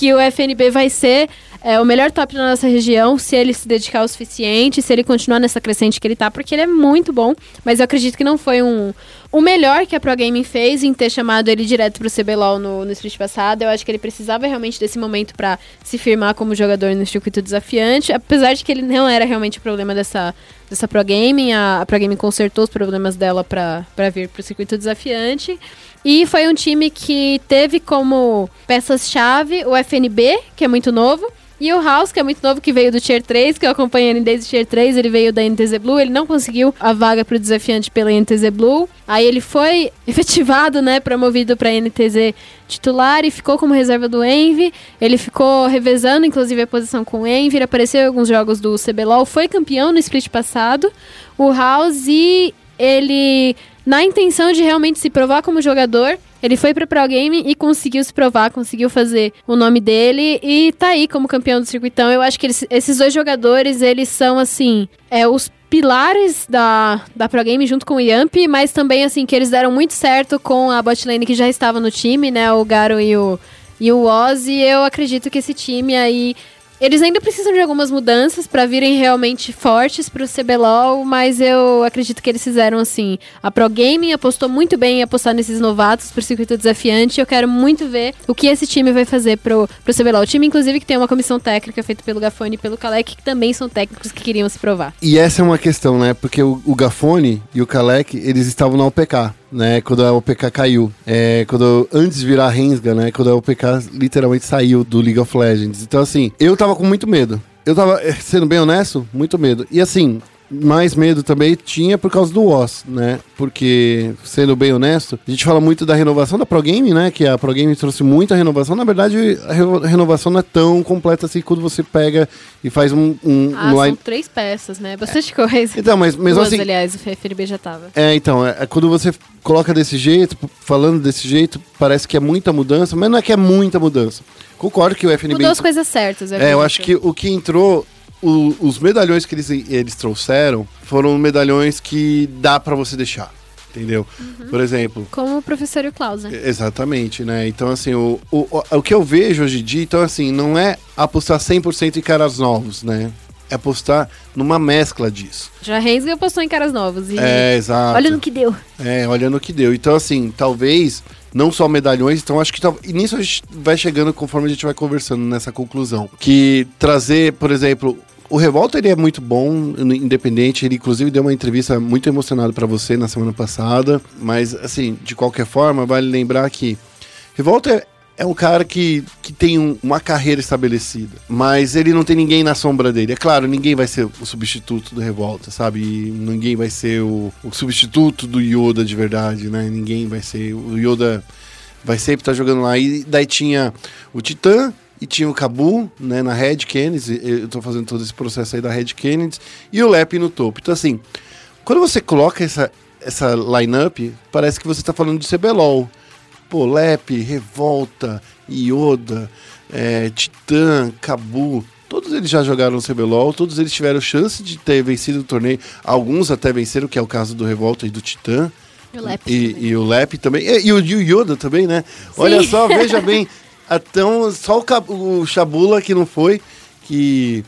que o FNB vai ser é, o melhor top da nossa região se ele se dedicar o suficiente, se ele continuar nessa crescente que ele tá, porque ele é muito bom. Mas eu acredito que não foi um. O melhor que a Pro Gaming fez em ter chamado ele direto pro CBLOL no, no split passado. Eu acho que ele precisava realmente desse momento pra se firmar como jogador no circuito desafiante. Apesar de que ele não era realmente o problema dessa, dessa Pro Gaming. A, a Pro Gaming consertou os problemas dela pra vir pro circuito desafiante. E foi um time que teve como peças-chave o FNB, que é muito novo, e o House, que é muito novo, que veio do Tier 3, que eu acompanho ele desde o Tier 3, ele veio da NTZ Blue, ele não conseguiu a vaga pro desafiante pela NTZ Blue. Aí ele foi efetivado, né, promovido pra NTZ titular e ficou como reserva do Envy. Ele ficou revezando, inclusive, a posição com o Envy, ele apareceu em alguns jogos do CBLOL, foi campeão no split passado. O House e ele, na intenção de realmente se provar como jogador, ele foi pra Pro Game e conseguiu se provar, conseguiu fazer o nome dele e tá aí como campeão do circuitão. Eu acho que eles- esses dois jogadores, eles são, assim, é, os pilares da, da Pro Game junto com o Yamp, mas também, assim, que eles deram muito certo com a botlane que já estava no time, né, o Garo e o, e o Ozzy. Eu acredito que esse time aí... Eles ainda precisam de algumas mudanças pra virem realmente fortes pro CBLOL, mas eu acredito que eles fizeram assim. A Pro Gaming apostou muito bem em apostar nesses novatos pro circuito desafiante. Eu quero muito ver o que esse time vai fazer pro, pro CBLOL. O time, inclusive, que tem uma comissão técnica feita pelo Gafone e pelo Kalec, que também são técnicos que queriam se provar. E essa é uma questão, né? Porque o, o Gafone e o Kalec, eles estavam na OPK, né? Quando a OPK caiu. É, quando, antes de virar Rensga, né? Quando a OPK literalmente saiu do League of Legends. Então, assim, eu tava com muito medo. Eu tava, eh, sendo bem honesto, muito medo. E assim, mais medo também tinha por causa do OS, né? Porque, sendo bem honesto, a gente fala muito da renovação da Pro Game, né? Que a Pro Game trouxe muita renovação. Na verdade, a re- renovação não é tão completa assim quando você pega e faz um, um, Ah, um são line. três peças, né? Bastante coisa. Então, mas mesmo Duas, assim. aliás, o FNB já tava. É, então, é, é quando você coloca desse jeito, falando desse jeito, parece que é muita mudança, mas não é que é muita mudança. Concordo que o FNB. Mudou as coisas certas, É, eu acredito. acho que o que entrou, o- os medalhões que eles, eles trouxeram foram medalhões que dá pra você deixar. Entendeu? Uhum. Por exemplo. Como o professor e o Klaus, né? Exatamente, né? Então, assim, o, o, o, que eu vejo hoje em dia, então, assim, não é apostar 100% em caras novos, né? É apostar numa mescla disso. Já Rensga postou em caras novos. E É, exato. olha no que deu. É, olha no que deu. Então, assim, talvez não só medalhões, então acho que tal- e nisso a gente vai chegando conforme a gente vai conversando nessa conclusão. Que trazer, por exemplo, o Revolta ele é muito bom, independente, ele inclusive deu uma entrevista muito emocionada pra você na semana passada, mas assim, de qualquer forma, vale lembrar que Revolta é, é um cara que, que tem um- uma carreira estabelecida, mas ele não tem ninguém na sombra dele. É claro, ninguém vai ser o substituto do Revolta, sabe? E ninguém vai ser o, o substituto do Yoda de verdade, né? Ninguém vai ser. O Yoda vai sempre estar jogando lá. E daí tinha o Titã e tinha o Cabu, né, na Red Kennedy. Eu tô fazendo todo esse processo aí da Red Kennedy. E o Lep no topo. Então, assim, quando você coloca essa, essa line-up, parece que você tá falando de CBLOL. Pô, Lep, Revolta, Yoda, é, Titã, Cabu. Todos eles já jogaram no CBLOL, todos eles tiveram chance de ter vencido o torneio. Alguns até venceram, que é o caso do Revolta e do Titã. E o Lep E, também. e o Lep também. E, e o, e o Yoda também, né? Olha só, veja bem. Então, só o, o Chabula que não foi, que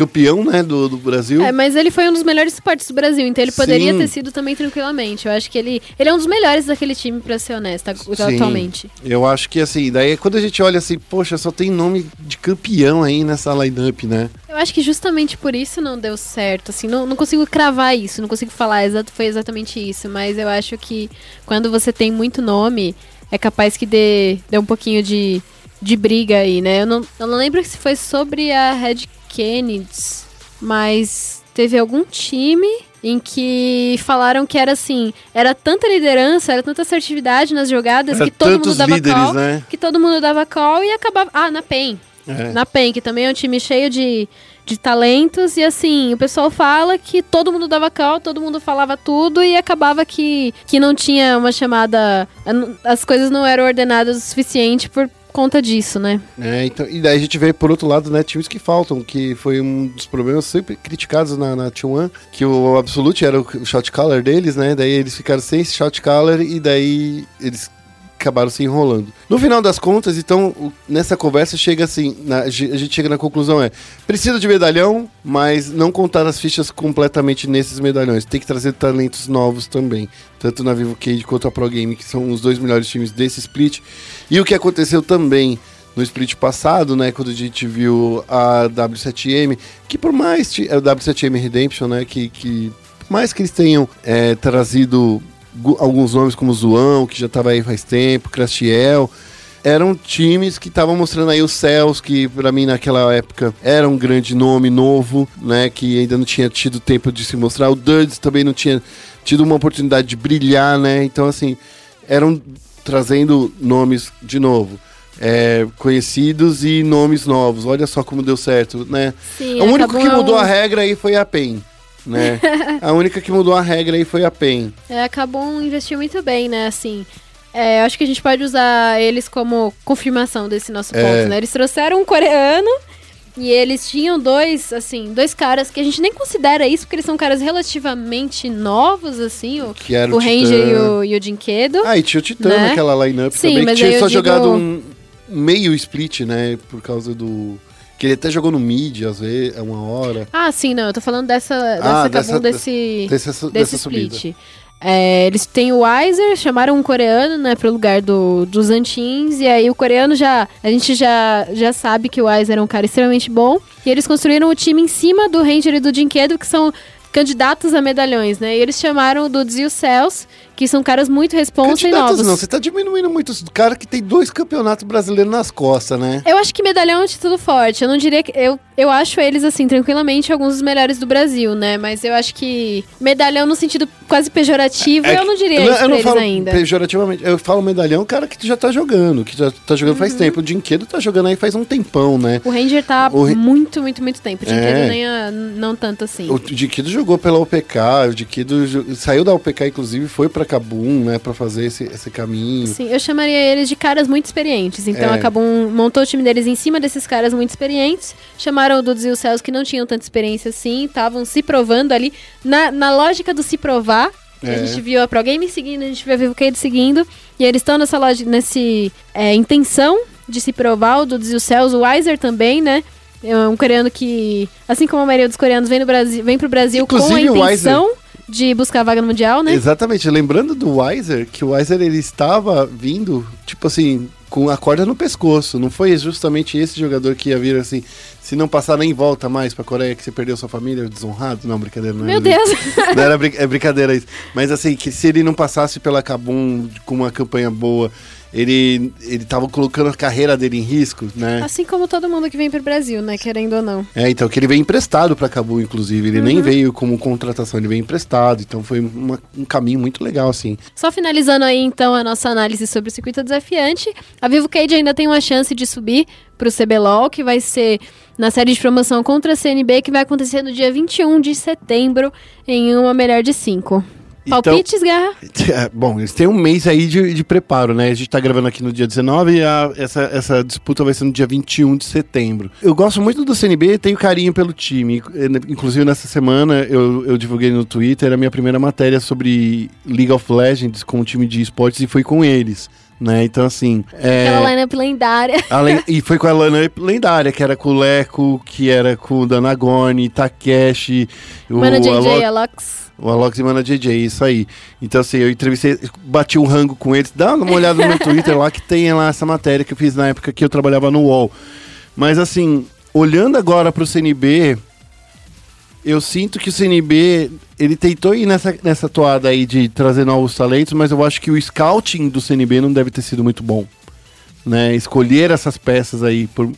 campeão, né, do, do Brasil. É, mas ele foi um dos melhores suportes do Brasil, então ele poderia Sim. ter sido também tranquilamente. Eu acho que ele, ele é um dos melhores daquele time, pra ser honesta, Sim. atualmente. Eu acho que assim, daí quando a gente olha assim, poxa, só tem nome de campeão aí nessa lineup, né? Eu acho que justamente por isso não deu certo, assim, não, não consigo cravar isso, não consigo falar exato, foi exatamente isso, mas eu acho que quando você tem muito nome, é capaz que dê, dê um pouquinho de, de briga aí, né? Eu não, eu não lembro se foi sobre a Red Kennedy, mas teve algum time em que falaram que era assim, era tanta liderança, era tanta assertividade nas jogadas Era que todo mundo dava líderes, call, né? que todo mundo dava call e acabava, ah, na PEN. É. Na PEN, que também é um time cheio de, de talentos. E assim, o pessoal fala que todo mundo dava cal, todo mundo falava tudo e acabava que, que não tinha uma chamada. As coisas não eram ordenadas o suficiente por conta disso, né? É, então, e daí a gente vê, por outro lado, né, times que faltam, que foi um dos problemas sempre criticados na, na T1, que o Absolute era o shot caller deles, né, daí eles ficaram sem esse shot caller e daí eles acabaram se enrolando. No final das contas, então, nessa conversa chega assim, na- a gente chega na conclusão é, precisa de medalhão, mas não contar as fichas completamente nesses medalhões, tem que trazer talentos novos também, tanto na Vivo Cage quanto a Pro Game, que são os dois melhores times desse split. E o que aconteceu também no split passado, né, quando a gente viu a W7M, que por mais ti- é o W7M Redemption, né, que, que mais que eles tenham é, trazido alguns nomes como Zoão, que já estava aí faz tempo, Crastiel, eram times que estavam mostrando aí os céus, que pra mim naquela época era um grande nome novo, né, que ainda não tinha tido tempo de se mostrar. O Duds também não tinha tido uma oportunidade de brilhar, né? Então assim, eram trazendo nomes de novo. é, conhecidos e nomes novos. Olha só como deu certo, né? Sim, o único que mudou a regra aí foi a PEN, né? a única que mudou a regra aí foi a PEN. É, acabam investir muito bem, né? Assim, é, eu acho que a gente pode usar eles como confirmação desse nosso ponto, É. né? Eles trouxeram um coreano e eles tinham dois, assim, dois caras que a gente nem considera isso, porque eles são caras relativamente novos, assim, o, Que o o Ranger e o, e o Jinkedo. Ah, e tinha o Titã Né? naquela lineup Sim, também, que mas tinha só digo- jogado um meio split, né? Por causa do. Que ele até jogou no mid, às vezes, é uma hora. Ah, sim, não, eu tô falando dessa, Ah, dessa, dessa- Kabum desse, Dessa, desse dessa subida. split. É, eles têm o Weiser, chamaram um coreano, né, pro lugar do, dos Antins, e aí o coreano já, a gente já, já sabe que o Weiser é um cara extremamente bom, e eles construíram o time em cima do Ranger e do Jinkedo, que são candidatos a medalhões, né, e eles chamaram o Dudes e o Cels, que são caras muito responsa e novos. não, você tá diminuindo muito os cara que tem dois campeonatos brasileiros nas costas, né? Eu acho que medalhão é um título forte. Eu não diria que. Eu, eu acho eles, assim, tranquilamente, alguns dos melhores do Brasil, né? Mas eu acho que medalhão no sentido quase pejorativo, É eu que- não diria eu isso eu não eles falo ainda. pejorativamente, eu falo medalhão, cara que já tá jogando, que já tá jogando Uhum. faz tempo. O Dinquedo tá jogando aí faz um tempão, né? O Ranger tá O muito, muito, muito tempo. O Dinquedo É. nem a- não tanto assim. O Diquido jogou pela OPK, o Diquido jo- saiu da OPK, inclusive, foi pra Kabum, né, pra fazer esse, esse caminho. Sim, eu chamaria eles de caras muito experientes. Então É. acabou um- montou o time deles em cima desses caras muito experientes. Chamaram o Dudes e o Céus que não tinham tanta experiência assim, estavam se provando ali. Na, na lógica do se provar, É. a gente viu a Pro Game seguindo, a gente viu a Vivo Cade seguindo. E eles estão nessa loja, nesse é, intenção de se provar, o Dudes e o Céus, o Weiser também, né? É um coreano que, assim como a maioria dos coreanos, vem, no Brasil, vem pro Brasil com a Inclusive, intenção de buscar a vaga no Mundial, né? Exatamente, lembrando do Weiser, que o Weiser ele estava vindo, tipo assim, com a corda no pescoço. Não foi justamente esse jogador que ia vir assim, se não passar nem volta mais pra Coreia, que você perdeu sua família, desonrado? Não, brincadeira, não Meu era Deus! Não era brin- é brincadeira isso. Mas assim, que se ele não passasse pela Kabum com uma campanha boa, ele, ele tava colocando a carreira dele em risco, né? Assim como todo mundo que vem pro Brasil, né? Querendo ou não. É, então, que ele veio emprestado pra Kabum, inclusive. Ele Uhum. nem veio como contratação, ele veio emprestado. Então foi uma- um caminho muito legal, assim. Só finalizando aí, então, a nossa análise sobre o circuito desafiante. A Vivo Cade ainda tem uma chance de subir pro CBLOL, que vai ser na série de promoção contra a CNB, que vai acontecer no dia 21 de setembro, em uma melhor de cinco. Então- Palpites, Garra? É, Bom, eles têm um mês aí de, de preparo, né? A gente tá gravando aqui no dia 19 e a- essa, essa disputa vai ser no dia 21 de setembro. Eu gosto muito do CNB, tenho carinho pelo time. Eh, Inclusive, nessa semana eu, eu divulguei no Twitter a minha primeira matéria sobre League of Legends com o time de esportes e foi com eles. Né? Então, assim. é, Aquela lineup lendária. e foi com a Lana lendária, que era com o Leco, que era com o Danagoni, Takeshi, o Mano JJ, Alok- Alox. O Alox e Mana JJ, isso aí. Então, assim, eu entrevistei, bati um rango com eles. Dá uma olhada no meu Twitter lá que tem lá essa matéria que eu fiz na época que eu trabalhava no UOL. Mas, assim, olhando agora pro CNB, eu sinto que o CNB, ele tentou ir nessa, nessa toada aí de trazer novos talentos, mas eu acho que o scouting do CNB não deve ter sido muito bom. Né? Escolher essas peças aí, por-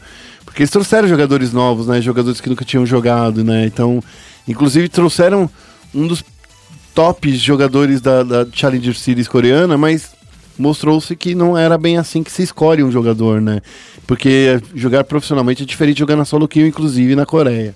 porque eles trouxeram jogadores novos, né? Jogadores que nunca tinham jogado, né? Então, inclusive trouxeram um dos top jogadores da, da Challenger Series coreana, mas mostrou-se que não era bem assim que se escolhe um jogador, né? Porque jogar profissionalmente é diferente de jogar na solo queue, inclusive na Coreia.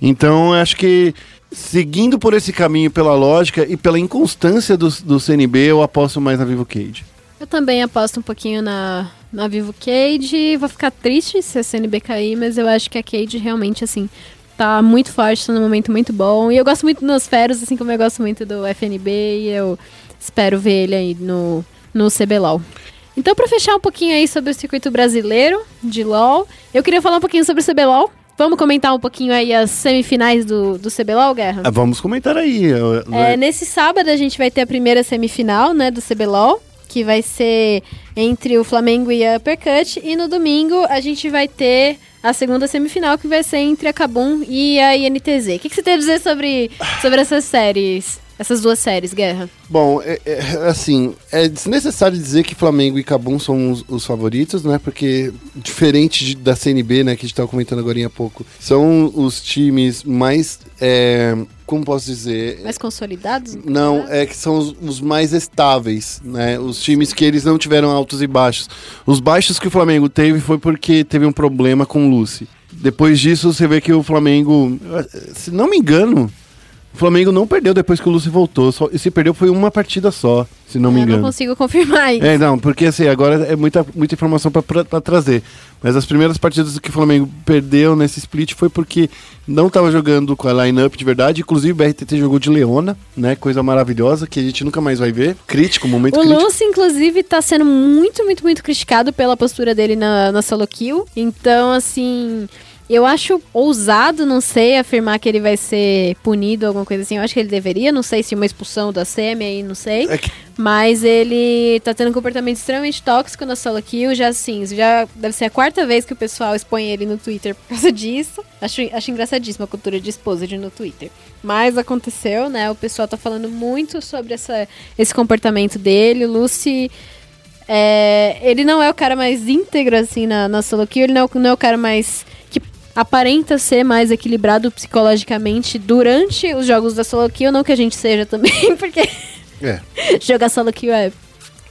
Então, acho que seguindo por esse caminho, pela lógica e pela inconstância do, do CNB, eu aposto mais na Vivo Cage. Eu também aposto um pouquinho na, na Vivo Cage. Vou ficar triste se a CNB cair, mas eu acho que a Cage realmente, assim, tá muito forte, tá num momento muito bom. E eu gosto muito dos Feros, assim como eu gosto muito do FNB, e eu espero ver ele aí no, no CBLOL. Então, pra fechar um pouquinho aí sobre o circuito brasileiro de LoL, eu queria falar um pouquinho sobre o CBLOL. Vamos comentar um pouquinho aí as semifinais do, do CBLOL, Guerra? Ah, vamos comentar aí. eu- É, nesse sábado a gente vai ter a primeira semifinal, né, do CBLOL, que vai ser entre o Flamengo e a Uppercut. E no domingo a gente vai ter a segunda semifinal, que vai ser entre a Kabum e a INTZ. O que, que você tem a dizer sobre, sobre essas séries? Essas duas séries, Guerra? Bom, é, é, assim, é desnecessário dizer que Flamengo e Cabum são os, os favoritos, né? Porque, diferente de- da CNB, né, que a gente estava comentando agora há pouco, são os times mais. é, como posso dizer? Mais consolidados? Não, é que são os, os mais estáveis, né? Os times que eles não tiveram altos e baixos. Os baixos que o Flamengo teve foi porque teve um problema com o Lucy. Depois disso, você vê que o Flamengo, se não me engano, o Flamengo não perdeu depois que o Lucy voltou. Só, e se perdeu foi uma partida só, se não me Eu não engano. consigo confirmar isso. É, não, porque assim, agora é muita, muita informação pra trazer. Mas as primeiras partidas que o Flamengo perdeu nesse split foi porque não estava jogando com a line-up de verdade. Inclusive o BRTT jogou de Leona, né? Coisa maravilhosa que a gente nunca mais vai ver. Crítico, momento O crítico. Lúcio, inclusive, tá sendo muito, muito, muito criticado pela postura dele na, na solo kill. Então, assim, eu acho ousado, não sei, afirmar que ele vai ser punido, alguma coisa assim. Eu acho que ele deveria, não sei se uma expulsão da SEMI aí, não sei. É que- Mas ele tá tendo um comportamento extremamente tóxico na solo kill. Já assim, já deve ser a quarta vez que o pessoal expõe ele no Twitter por causa disso. Acho, acho engraçadíssima a cultura de exposed no Twitter. Mas aconteceu, né? O pessoal tá falando muito sobre essa, esse comportamento dele. O Lucy. é, ele não é o cara mais íntegro, assim, na, na solo kill. Ele não, é o- não é o cara mais. que aparenta ser mais equilibrado psicologicamente durante os jogos da solo kill. Não que a gente seja também, porque É, jogar solo kill é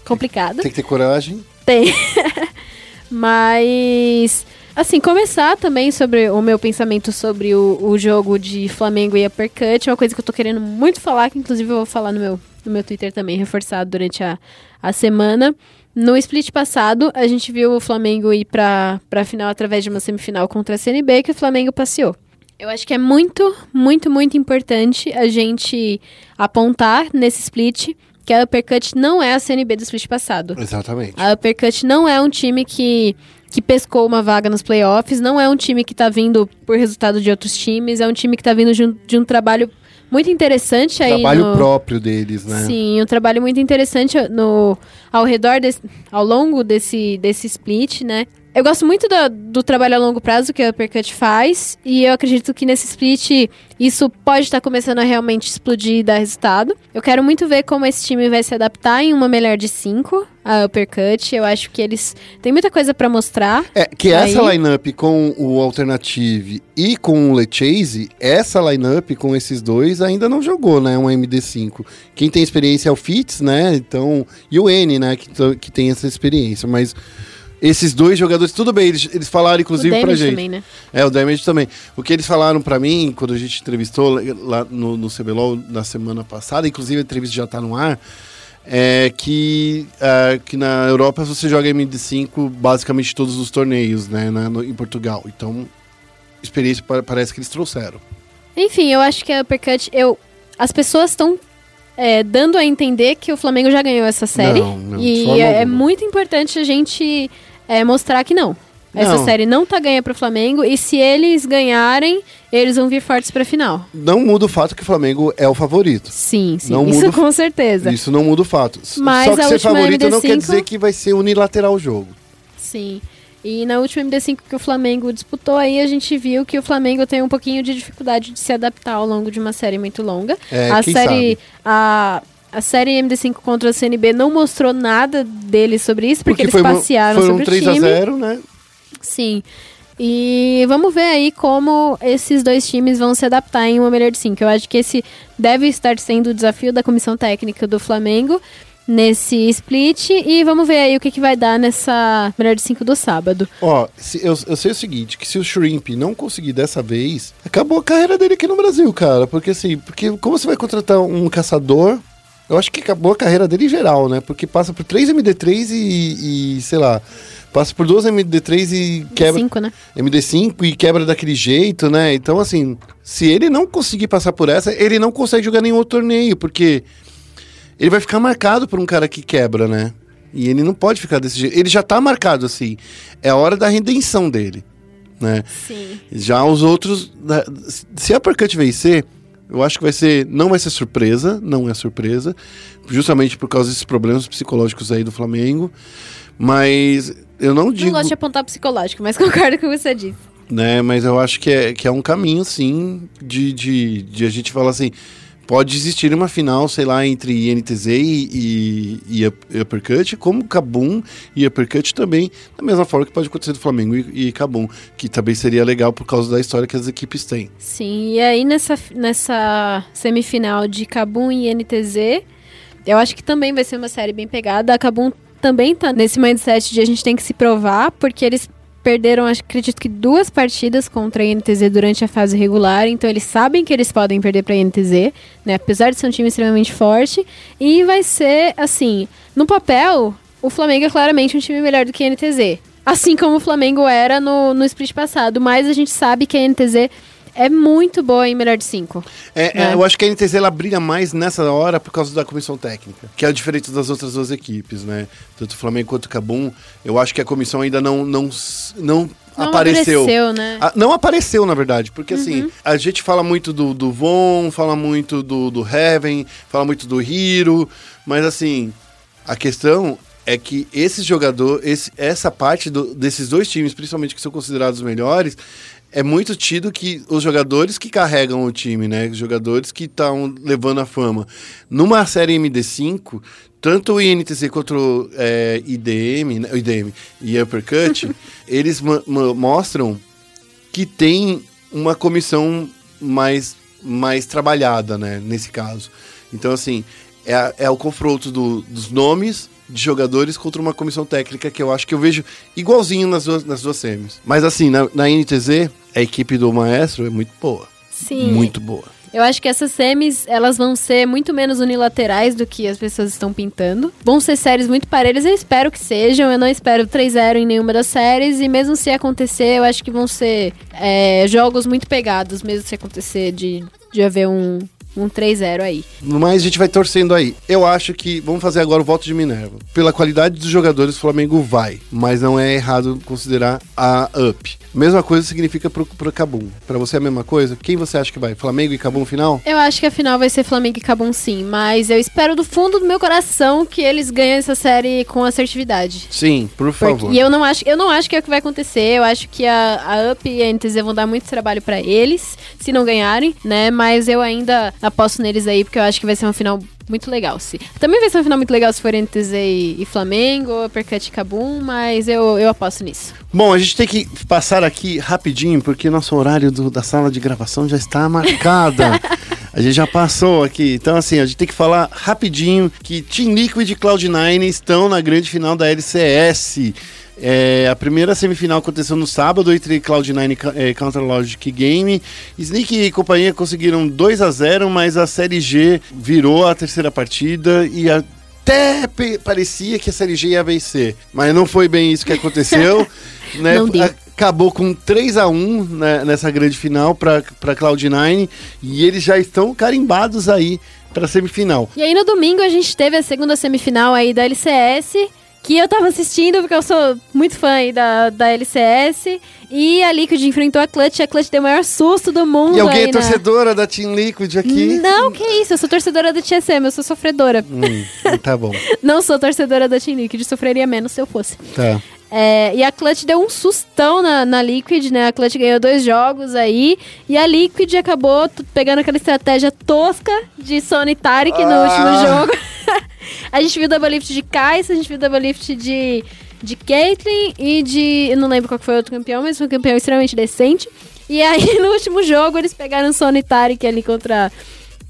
complicado. tem que ter coragem. Tem. Mas, assim, começar também sobre o meu pensamento sobre o, o jogo de Flamengo e Uppercut. É uma coisa que eu tô querendo muito falar, que inclusive eu vou falar no meu, no meu Twitter também, reforçado durante a, a semana. No split passado, a gente viu o Flamengo ir pra, pra final através de uma semifinal contra a CNB, que o Flamengo passeou. Eu acho que é muito, muito, muito importante a gente apontar nesse split que a Uppercut não é a CNB do split passado. Exatamente. A Uppercut não é um time que, que pescou uma vaga nos playoffs, não é um time que tá vindo por resultado de outros times, é um time que tá vindo de um, de um trabalho muito interessante aí Trabalho no... próprio deles, né? Sim, um trabalho muito interessante no, ao redor, desse, ao longo desse, desse split, né? Eu gosto muito do, do trabalho a longo prazo que a Uppercut faz, e eu acredito que nesse split isso pode estar começando a realmente explodir e dar resultado. Eu quero muito ver como esse time vai se adaptar em uma melhor de cinco, a Uppercut. Eu acho que eles têm muita coisa pra mostrar. É, que essa Aí- lineup com o Alternative e com o Lechase, essa lineup com esses dois ainda não jogou, né? Um MD5. Quem tem experiência é o Fitz, né? Então, e o N, né? Que, que tem essa experiência. Mas esses dois jogadores, tudo bem, eles, eles falaram inclusive o pra gente. também, né? É, o Damage também. O que eles falaram pra mim, quando a gente entrevistou lá no, no CBLOL na semana passada, inclusive a entrevista já tá no ar, é que, ah, que na Europa você joga MD5 basicamente todos os torneios, né, na- no- em Portugal. Então, experiência pa- parece que eles trouxeram. Enfim, eu acho que a Uppercut, eu, as pessoas estão é, dando a entender que o Flamengo já ganhou essa série. Não, não, e é, é muito importante a gente é, mostrar que não. Essa Não. série não tá ganha pro Flamengo e se eles ganharem, eles vão vir fortes pra final. Não muda o fato que o Flamengo é o favorito. Sim, sim. Não isso muda com certeza. Isso não muda o fato. Mas Só que a ser favorito não quer MD5 dizer que vai ser unilateral o jogo. Sim. E na última MD5 que o Flamengo disputou aí, a gente viu que o Flamengo tem um pouquinho de dificuldade de se adaptar ao longo de uma série muito longa. É, a série sabe? a a série MD5 contra a CNB não mostrou nada deles sobre isso, porque, eles foi uma- passearam foram sobre 3 o a time. 0 né? Sim. E vamos ver aí como esses dois times vão se adaptar em uma melhor de cinco. Eu acho que esse deve estar sendo o desafio da comissão técnica do Flamengo. nesse split e vamos ver aí o que, que vai dar nessa melhor de 5 do sábado. Ó, se- eu, eu sei o seguinte, que se o Shrimp não conseguir dessa vez, acabou a carreira dele aqui no Brasil, cara. Porque assim, porque como você vai contratar um caçador? Eu acho que acabou a carreira dele em geral, né? Porque passa por 3 MD3 e, e, sei lá, passa por duas MD3 e quebra. 5, né? MD5 e quebra daquele jeito, né? Então, assim, se ele não conseguir passar por essa, ele não consegue jogar nenhum outro torneio, porque ele vai ficar marcado por um cara que quebra, né? E ele não pode ficar desse jeito. Ele já tá marcado assim. É a hora da redenção dele, né? Sim. Já os outros, né, se a Uppercut vencer, eu acho que vai ser, não vai ser surpresa, não é surpresa, justamente por causa desses problemas psicológicos aí do Flamengo. Mas eu não digo Não gosto de apontar psicológico, mas concordo com o que você disse. né? Mas eu acho que é, que é um caminho, sim, de, de, de a gente falar assim. Pode existir uma final, sei lá, entre INTZ e, e, e Up- Uppercut, como Kabum e Uppercut também, da mesma forma que pode acontecer do Flamengo e, e Kabum, que também seria legal por causa da história que as equipes têm. Sim, e aí nessa, nessa semifinal de Kabum e NTZ, eu acho que também vai ser uma série bem pegada. A Kabum também tá nesse mindset de a gente tem que se provar, porque eles perderam, acredito que duas partidas contra a INTZ durante a fase regular, então eles sabem que eles podem perder para a INTZ, né? Apesar de ser um time extremamente forte, e vai ser assim, no papel, o Flamengo é claramente um time melhor do que a NTZ. Assim como o Flamengo era no, no split passado, mas a gente sabe que a NTZ é muito boa em melhor de cinco. É, É. é, eu acho que a NTZ ela brilha mais nessa hora por causa da comissão técnica, que é diferente das outras duas equipes, né? Tanto o Flamengo quanto o Cabum. Eu acho que a comissão ainda não, não, não, Não apareceu. apareceu, né? Ah, não apareceu, na verdade, porque assim, a gente fala muito do, do Von, fala muito do, do Heaven, fala muito do Hiro, mas assim, a questão é que esses jogadores, essa parte do- desses dois times, principalmente que são considerados os melhores, é muito tido que os jogadores que carregam o time, né? Os jogadores que estão levando a fama. Numa série MD5, tanto o INTZ quanto o é, IDM, né? o IDM e Uppercut, eles mostram que tem uma comissão mais, mais trabalhada, né, nesse caso. Então, assim, é, é o confronto do- dos nomes de jogadores contra uma comissão técnica que eu acho que eu vejo igualzinho nas duas, nas duas semis. Mas, assim, na, na NTZ, a equipe do Maestro é muito boa. Sim. Muito boa. Eu acho que essas semis, elas vão ser muito menos unilaterais do que as pessoas estão pintando. Vão ser séries muito parelhas, eu espero que sejam. Eu não espero 3-0 em nenhuma das séries. E mesmo se acontecer, eu acho que vão ser é, jogos muito pegados, mesmo se acontecer de, de haver um, um 3-0 aí. Mas a gente vai torcendo aí. Eu acho que vamos fazer agora o voto de Minerva. Pela qualidade dos jogadores, o Flamengo vai. Mas não é errado considerar a up. Mesma coisa significa pro, pro Cabum. Pra você é a mesma coisa? Quem você acha que vai? Flamengo e Cabum final? Eu acho que a final vai ser Flamengo e Cabum sim, mas eu espero do fundo do meu coração que eles ganhem essa série com assertividade. Sim, por Porque- favor. e eu não acho, eu não acho que é o que vai acontecer. Eu acho que a, a UP e a NTZ vão dar muito trabalho pra eles, se não ganharem, né? Mas eu ainda aposto neles aí, porque eu acho que vai ser uma final muito legal. Se, também vai ser uma final muito legal se for NTZ e, e Flamengo, Uppercut e Cabum, mas eu, eu aposto nisso. Bom, a gente tem que passar aqui rapidinho, porque nosso horário do- da sala de gravação já está marcada. a gente já passou aqui. Então, assim, a gente tem que falar rapidinho que Team Liquid e Cloud9 estão na grande final da LCS. É, a primeira semifinal aconteceu no sábado entre Cloud9 e é, Counter Logic Game. Sneak e companhia conseguiram 2 a 0 mas a Série G virou a terceira partida e até pe- parecia que a Série G ia vencer. Mas não foi bem isso que aconteceu. né? Acabou com 3 a 1 né, nessa grande final para Cloud9 e eles já estão carimbados aí para semifinal. E aí no domingo a gente teve a segunda semifinal aí da LCS, que eu tava assistindo porque eu sou muito fã aí da, da LCS. E a Liquid enfrentou a Clutch, e a Clutch deu o maior susto do mundo E alguém é na- torcedora da Team Liquid aqui? Não, que isso, eu sou torcedora da TSM, eu sou sofredora. Hum, tá bom. Não sou torcedora da Team Liquid, sofreria menos se eu fosse. Tá. É, e a Clutch deu um sustão na, na Liquid, né? A Clutch ganhou dois jogos aí. E a Liquid acabou pegando aquela estratégia tosca de Sony Tarik no Ah. último jogo. a gente viu double lift de Kai'Sa, a gente viu double lift de, de Caitlyn e de... Eu não lembro qual que foi o outro campeão, mas foi um campeão extremamente decente. E aí, no último jogo, eles pegaram Sony Tarik ali contra...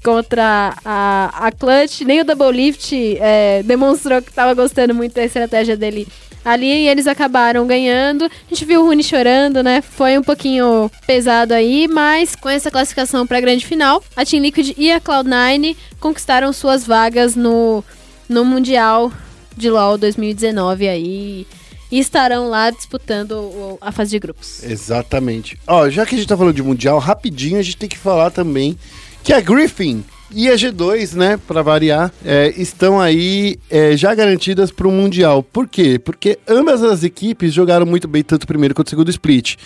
contra a, a Clutch. Nem o Double Lift é, demonstrou que tava gostando muito da estratégia dele ali e eles acabaram ganhando. A gente viu o Rune chorando, né? Foi um pouquinho pesado aí, mas com essa classificação para a grande final, a Team Liquid e a Cloud9 conquistaram suas vagas no, no Mundial de LoL 2019 aí. E estarão lá disputando a fase de grupos. Exatamente. Ó, já que a gente tá falando de Mundial, rapidinho a gente tem que falar também que a Griffin e a G2, né, pra variar, é, estão aí é, já garantidas pro Mundial. Por quê? Porque ambas as equipes jogaram muito bem, tanto o primeiro quanto o segundo split.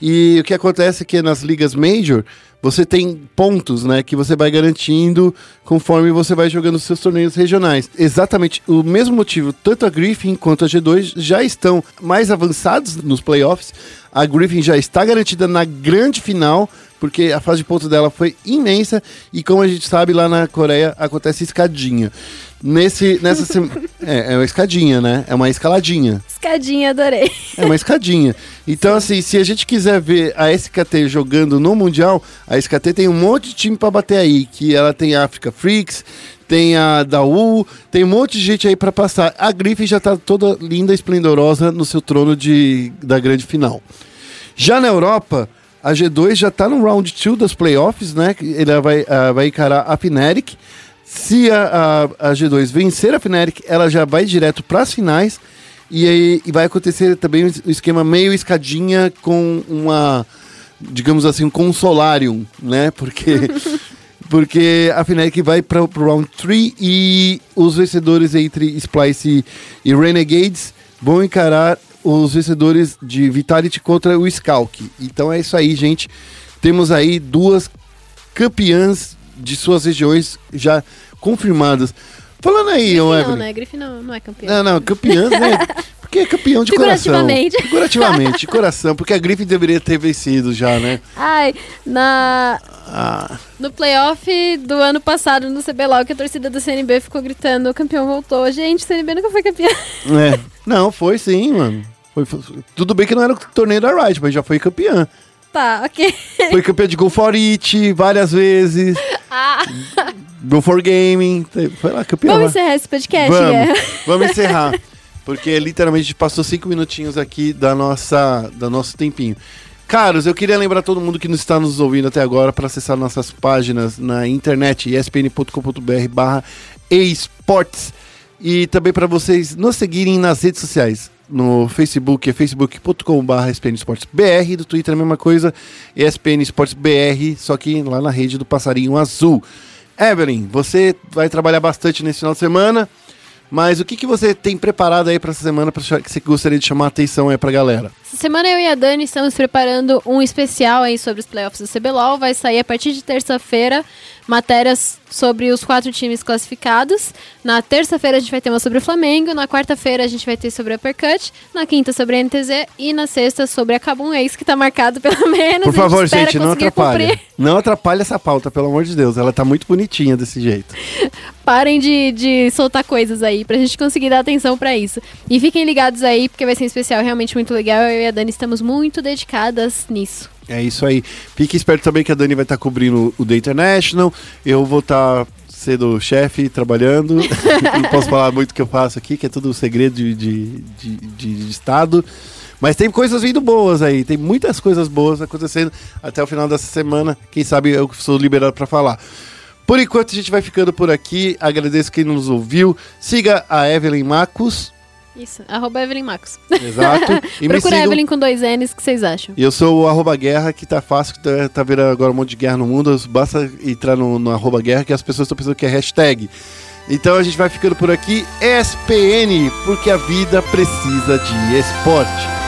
E o que acontece é que nas ligas Major, você tem pontos, né, que você vai garantindo conforme você vai jogando os seus torneios regionais. Exatamente o mesmo motivo, tanto a Griffin quanto a G2 já estão mais avançados nos playoffs. A Griffin já está garantida na grande final, porque a fase de pontos dela foi imensa e como a gente sabe lá na Coreia acontece escadinha. Nesse nessa sema- é, é uma escadinha, né? É uma escaladinha. Escadinha, adorei. É uma escadinha. Então, assim, se a gente quiser ver a SKT jogando no Mundial, a SKT tem um monte de time pra bater aí. Que ela tem a Africa Freaks, tem a Dawu, tem um monte de gente aí pra passar. A Griffin já tá toda linda, esplendorosa no seu trono de, da grande final. Já na Europa, a G2 já tá no round 2 das playoffs, né? Ele vai, ah, vai encarar a Fnatic. Se a, a, a G2 vencer a Fnatic, ela já vai direto para as finais. E aí e vai acontecer também um esquema meio escadinha com uma, digamos assim, um consolarium, né? Porque, porque a Fnatic vai para o round 3 e os vencedores entre Splice e Renegades vão encarar os vencedores de Vitality contra o Skalk. Então é isso aí, gente. Temos aí duas campeãs de suas regiões já confirmadas. Falando aí, não, Evelyn. né? Griffin não, não é campeão. Não, não, campeãs, né? Porque é campeão de coração. Figurativamente. Figurativamente, de coração. Porque a Griffin deveria ter vencido já, né? Ai, na, Ah, no playoff do ano passado no CBLOL, que a torcida do CNB ficou gritando, o campeão voltou. Gente, o CNB nunca foi campeão. é. Não, foi sim, mano. Foi, foi- tudo bem que não era o torneio da Riot, mas já foi campeã. Tá, ok. Foi campeã de Go For It várias vezes. Ah, Go For Gaming. Foi lá, campeã. vamos lá. encerrar esse podcast, Vamos, Guerra? vamos encerrar. Porque literalmente a gente passou cinco minutinhos aqui da nossa, do nosso tempinho. Caros, eu queria lembrar todo mundo que nos está nos ouvindo até agora para acessar nossas páginas na internet, espn.com.br barra esportes. E também para vocês nos seguirem nas redes sociais. No Facebook é facebook.com.br ESPN Esportes BR, do Twitter é a mesma coisa, ESPN Esportes BR, só que lá na rede do Passarinho Azul. Evelyn, você vai trabalhar bastante nesse final de semana, mas o que, que você tem preparado aí para essa semana pra, que você gostaria de chamar a atenção aí pra galera? Essa semana eu e a Dani estamos preparando um especial aí sobre os playoffs do CBLOL. Vai sair a partir de terça-feira matérias sobre os quatro times classificados. Na terça-feira a gente vai ter uma sobre o Flamengo, na quarta-feira a gente vai ter sobre a Uppercut, na quinta sobre a NTZ e na sexta sobre a Cabum Ace, que tá marcado pelo menos. Por favor, espera gente, não cumprir. Não atrapalha essa pauta, pelo amor de Deus. Ela tá muito bonitinha desse jeito. Parem de, de soltar coisas aí pra gente conseguir dar atenção pra isso. E fiquem ligados aí, porque vai ser um especial realmente muito legal. Eu e a Dani estamos muito dedicadas nisso. É isso aí. Fique esperto também que a Dani vai estar cobrindo o The International. Eu vou estar sendo chefe, trabalhando. não posso falar muito o que eu faço aqui, que é tudo segredo de, de, de, de- de Estado. Mas tem coisas vindo boas aí, tem muitas coisas boas acontecendo até o final dessa semana. Quem sabe eu sou liberado para falar. Por enquanto a gente vai ficando por aqui. Agradeço quem nos ouviu. Siga a Evelyn Marcos. Isso, arroba Evelyn Marcos. Exato. E Procura Evelyn com dois N's, o que vocês acham? e eu sou o arroba guerra, que tá fácil, que tá, tá vendo agora um monte de guerra no mundo. Basta entrar no, no arroba guerra que as pessoas estão pensando que é hashtag. Então a gente vai ficando por aqui. ESPN, porque a vida precisa de esporte.